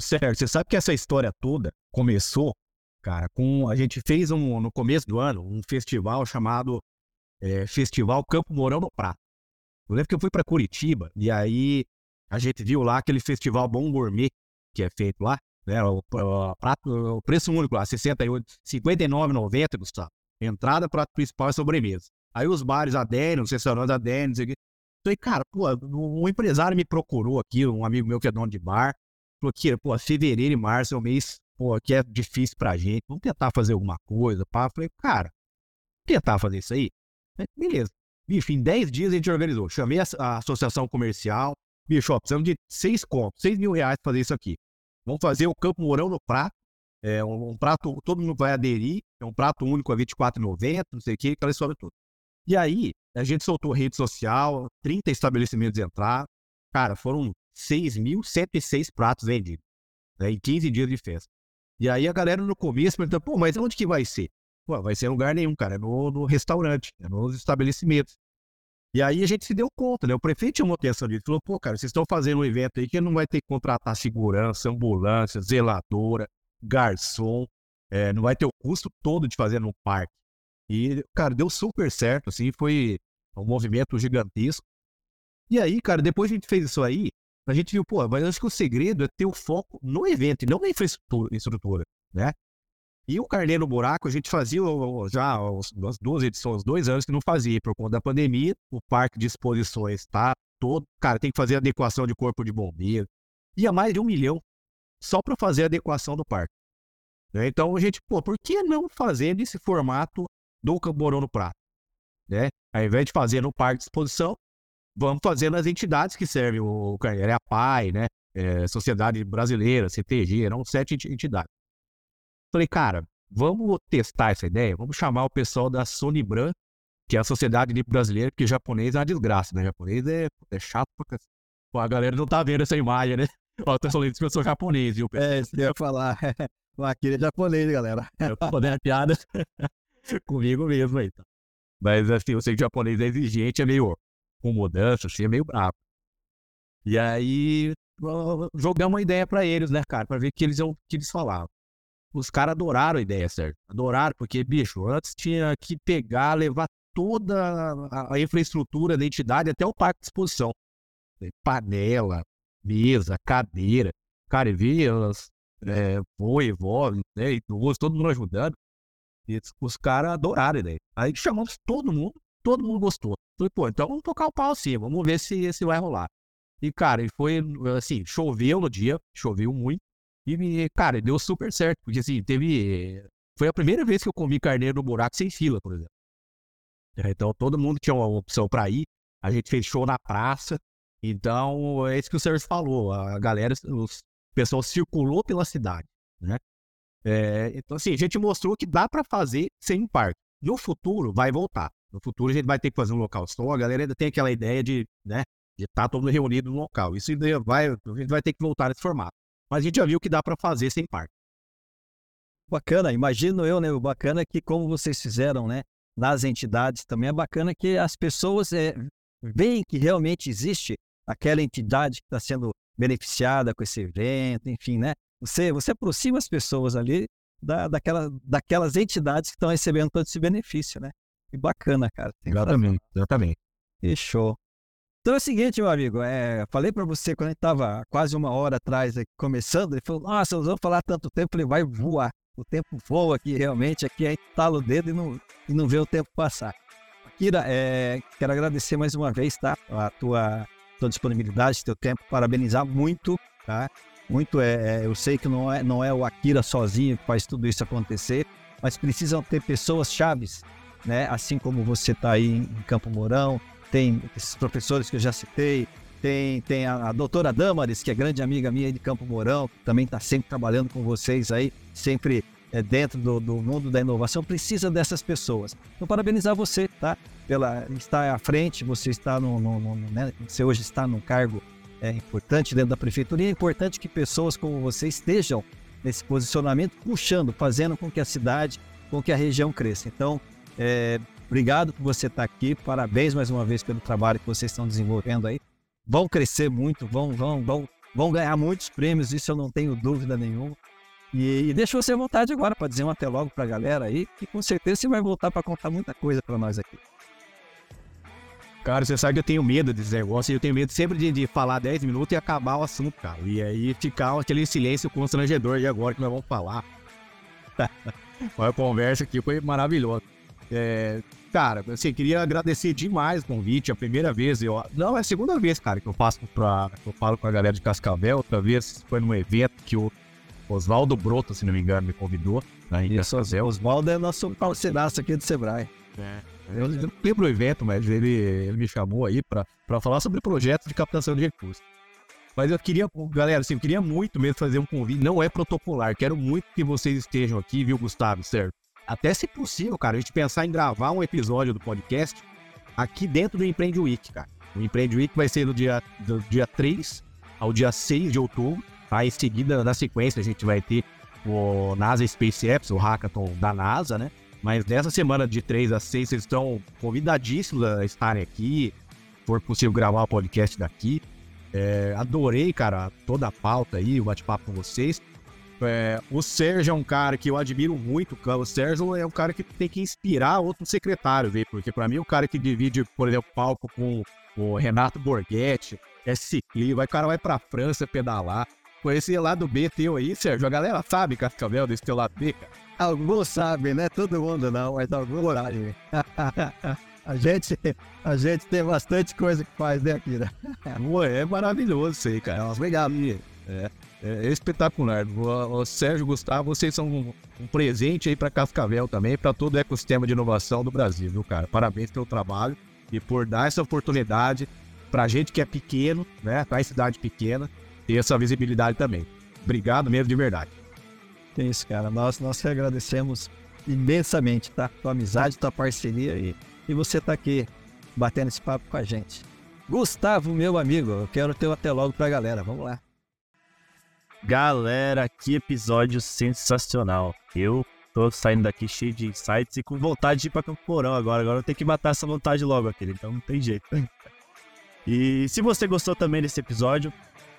Certo, você sabe que essa história toda começou, cara, com. A gente fez um, no começo do ano um festival chamado é, Festival Campo Mourão do Prato. Eu lembro que eu fui para Curitiba e aí a gente viu lá aquele festival Bom Gourmet que é feito lá, né? O, o, prato, o preço único lá, 68, 59,90, Gustavo. Entrada, prato principal e sobremesa. Aí os bares aderem, os restaurantes aderem, não sei o quê. Falei, cara, pô, um empresário me procurou aqui, um amigo meu que é dono de bar, falou que, pô, fevereiro e março é um mês, pô, que é difícil pra gente, vamos tentar fazer alguma coisa, pá. Falei, cara, tentar fazer isso aí? Beleza. Bicho, em 10 dias a gente organizou. Chamei a, a associação comercial, bicho, ó, precisamos de 6 contos, 6 mil reais pra fazer isso aqui. Vamos fazer o Campo Mourão no prato, é um, um, prato, todo mundo vai aderir, é um prato único a R$24,90, não sei o que, aquela história toda. E aí, a gente soltou rede social, 30 estabelecimentos entraram. Cara, foram 6.106 pratos vendidos né, em 15 dias de festa. E aí a galera no começo perguntou, pô, mas onde que vai ser? Pô, vai ser em lugar nenhum, cara, é no, no restaurante, é nos estabelecimentos. E aí a gente se deu conta, né? O prefeito chamou atenção disso, falou, pô, cara, vocês estão fazendo um evento aí que não vai ter que contratar segurança, ambulância, zeladora, garçom, é, não vai ter o custo todo de fazer no parque. E, cara, deu super certo, assim, foi um movimento gigantesco. E aí, cara, depois a gente fez isso aí, a gente viu, pô, mas acho que o segredo é ter o foco no evento e não na infraestrutura, né? E o Carneiro no Buraco, a gente fazia já as duas edições, dois anos que não fazia, por conta da pandemia. O parque de exposições tá todo. Cara, tem que fazer adequação de corpo de bombeiro. Ia mais de um milhão só para fazer a adequação do parque. Né? Então a gente, pô, por que não fazer nesse formato do Camborão no Prato. Né? Ao invés de fazer no parque de exposição, vamos fazer nas entidades que servem o é a PAI, né? É, Sociedade Brasileira, CTG, eram sete entidades. Falei, cara, vamos testar essa ideia, vamos chamar o pessoal da Sonibran, que é a Sociedade Brasileira, porque japonês é uma desgraça, né? Japonês é, é chato pra Pô, a galera não tá vendo essa imagem, né? [laughs] Ó, tô falando que eu sou japonês, viu? É, isso que eu ia falar. [laughs] Akira é japonês, galera. Eu tô fazendo piada. [laughs] comigo mesmo aí, tá? Mas assim, eu sei que o japonês é exigente, é meio assim, é meio bravo. E aí jogamos uma ideia para eles, né, cara, para ver que eles o que eles falavam. Os caras adoraram a ideia, certo? Adoraram, porque, bicho, antes tinha que pegar, levar toda a, infraestrutura da entidade até o parque de exposição. Panela, mesa, cadeira. Cara, e via é, vô e vó, né, idoso, todo mundo ajudando. E os caras adoraram a ideia. Aí chamamos todo mundo, todo mundo gostou. Falei, pô, então vamos tocar o pau assim, vamos ver se, se vai rolar. E, cara, foi assim, choveu no dia, choveu muito. E, cara, deu super certo, porque assim, teve. Foi a primeira vez que eu comi carneiro no buraco sem fila, por exemplo. É, então todo mundo tinha uma opção para ir. a gente fez show na praça. Então, é isso que o Sérgio falou. A galera, o pessoal circulou pela cidade, né? É, então, assim, a gente mostrou que dá para fazer sem parque. No futuro, vai voltar. No futuro, a gente vai ter que fazer um local só. A galera ainda tem aquela ideia de, né, de estar tá todo mundo reunido no local. Isso ainda vai, a gente vai ter que voltar nesse formato. Mas a gente já viu que dá para fazer sem parque. Bacana, imagino eu, né? O bacana é que, como vocês fizeram, né? Nas entidades também é bacana que as pessoas é, veem que realmente existe aquela entidade que está sendo beneficiada com esse evento, enfim, né? Você, você aproxima as pessoas ali da, daquela, daquelas entidades que estão recebendo todo esse benefício, né? E bacana, cara. Exatamente, exatamente. Show. Então é o seguinte, meu amigo, é, falei para você quando a gente estava quase uma hora atrás aqui, começando, ele falou, nossa, nós vamos falar tanto tempo, ele vai voar. O tempo voa aqui, realmente, aqui a gente tala o dedo e não, e não vê o tempo passar. Kira, é, quero agradecer mais uma vez, tá? A tua tua disponibilidade, teu tempo, parabenizar muito, tá? Muito é, é, eu sei que não é, não é o Akira sozinho que faz tudo isso acontecer, mas precisam ter pessoas chaves, né? Assim como você está aí em Campo Mourão, tem esses professores que eu já citei, tem, tem a, a doutora Damares, que é grande amiga minha de Campo Mourão, também está sempre trabalhando com vocês aí, sempre é, dentro do, do, mundo da inovação, precisa dessas pessoas. Então, parabenizar você, tá? pela estar à frente, você está no, no, no né? você hoje está num cargo é, importante dentro da prefeitura e é importante que pessoas como você estejam nesse posicionamento, puxando, fazendo com que a cidade, com que a região cresça. Então, é, obrigado por você estar aqui, parabéns mais uma vez pelo trabalho que vocês estão desenvolvendo aí. Vão crescer muito, vão, vão, vão, vão ganhar muitos prêmios, isso eu não tenho dúvida nenhuma. E, e deixa você à vontade agora para dizer um até logo para a galera aí, que com certeza você vai voltar para contar muita coisa para nós aqui. Cara, você sabe que eu tenho medo desse negócio eu tenho medo sempre de, de falar 10 minutos e acabar o assunto, cara. E aí ficar aquele silêncio constrangedor de agora que nós vamos falar. [laughs] a conversa aqui foi maravilhosa. É, cara, assim, queria agradecer demais o convite. A primeira vez, eu. Não, é a segunda vez, cara, que eu faço pra. Eu falo com a galera de Cascavel. Outra vez foi num evento que o Oswaldo Broto, se não me engano, me convidou. Né, em Isso, Cascavel. Oswaldo é nosso parceiraço aqui do Sebrae. É. Eu não lembro o evento, mas ele, ele me chamou aí para falar sobre projetos de captação de recursos. Mas eu queria, galera, assim, eu queria muito mesmo fazer um convite. Não é protocolar. Quero muito que vocês estejam aqui, viu, Gustavo? Certo? Até se possível, cara, a gente pensar em gravar um episódio do podcast aqui dentro do Empreende Week, cara. O Empreende Week vai ser do dia, do dia 3 ao dia 6 de outubro. Tá? Em seguida, na sequência, a gente vai ter o NASA Space Apps, o hackathon da NASA, né? Mas nessa semana de 3 a 6, vocês estão convidadíssimos a estarem aqui. For possível gravar o podcast daqui. É, adorei, cara, toda a pauta aí, o bate-papo com vocês. É, o Sérgio é um cara que eu admiro muito. O Sérgio é um cara que tem que inspirar outro secretário, viu? Porque para mim, o cara que divide, por exemplo, palco com o Renato Borghetti, é ciclismo, aí o cara vai pra França pedalar. Com esse lado B teu aí, Sérgio, a galera sabe, Cascavel, desse teu lado B, cara. Alguns sabem, né? Todo mundo não, mas alguns sabem. [laughs] a, gente, a gente tem bastante coisa que faz, né, Akira? é maravilhoso isso aí, cara. Obrigado. É, é, espetacular. O, o, Sérgio Gustavo, vocês são um, um presente aí para Cascavel também, para todo o ecossistema de inovação do Brasil, viu, cara? Parabéns pelo trabalho e por dar essa oportunidade para gente que é pequeno, né? Para cidade pequena, ter essa visibilidade também. Obrigado mesmo de verdade. É isso, cara. Nós, nós te agradecemos imensamente, tá? Tua amizade, tua parceria e, e você tá aqui batendo esse papo com a gente. Gustavo, meu amigo, eu quero ter o até logo pra galera. Vamos lá. Galera, que episódio sensacional. Eu tô saindo daqui cheio de insights e com vontade de ir pra Campo Porão agora. Agora eu tenho que matar essa vontade logo, aquele. Então não tem jeito. [laughs] E se você gostou também desse episódio,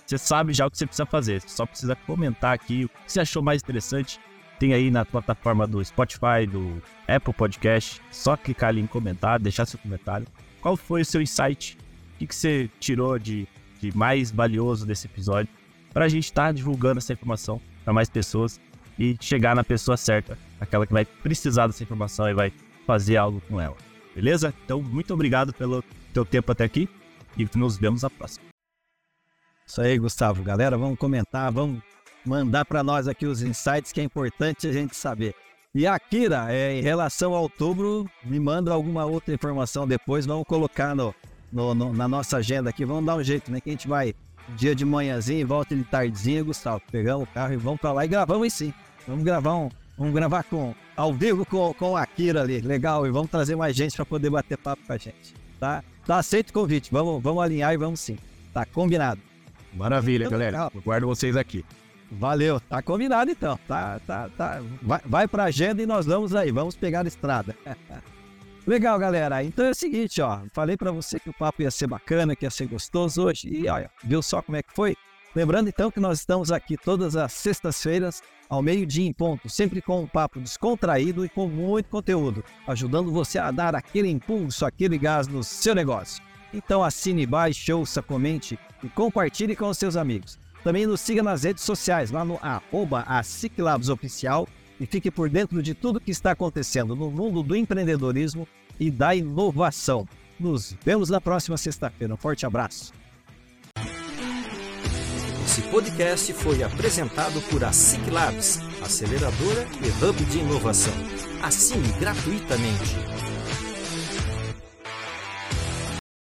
você sabe já o que você precisa fazer. Você só precisa comentar aqui o que você achou mais interessante. Tem aí na plataforma do Spotify, do Apple Podcast. Só clicar ali em comentar, deixar seu comentário. Qual foi o seu insight? O que, que você tirou de, de mais valioso desse episódio? Para a gente estar tá divulgando essa informação para mais pessoas e chegar na pessoa certa, aquela que vai precisar dessa informação e vai fazer algo com ela. Beleza? Então, muito obrigado pelo teu tempo até aqui e nos vemos na próxima. Isso aí, Gustavo. Galera, vamos comentar, vamos mandar para nós aqui os insights que é importante a gente saber. E Akira, é, em relação ao outubro, me manda alguma outra informação depois, vamos colocar no, no, no, na nossa agenda aqui. Vamos dar um jeito, né? Que a gente vai dia de manhãzinho e volta de tardezinha, Gustavo. Pegamos o carro e vamos pra lá e gravamos sim. Vamos gravar um. Vamos gravar com, ao vivo com, com a Akira ali. Legal. E vamos trazer mais gente para poder bater papo com a gente. Tá? Tá aceito o convite. Vamos, vamos alinhar e vamos sim. Tá combinado. Maravilha, galera. Eu guardo vocês aqui. Valeu, tá combinado então. Tá, tá, tá. Vai, vai pra agenda e nós vamos aí, vamos pegar a estrada. [laughs] Legal, galera. Então é o seguinte, ó. Falei para você que o papo ia ser bacana, que ia ser gostoso hoje. E olha, viu só como é que foi? Lembrando então que nós estamos aqui todas as sextas-feiras, ao meio-dia em ponto, sempre com um papo descontraído e com muito conteúdo, ajudando você a dar aquele impulso, aquele gás no seu negócio. Então assine, baixe, ouça, comente e compartilhe com os seus amigos. Também nos siga nas redes sociais, lá no arroba Oficial e fique por dentro de tudo que está acontecendo no mundo do empreendedorismo e da inovação. Nos vemos na próxima sexta-feira. Um forte abraço. Esse podcast foi apresentado por a SIC Labs, aceleradora e hub de inovação. Assine gratuitamente.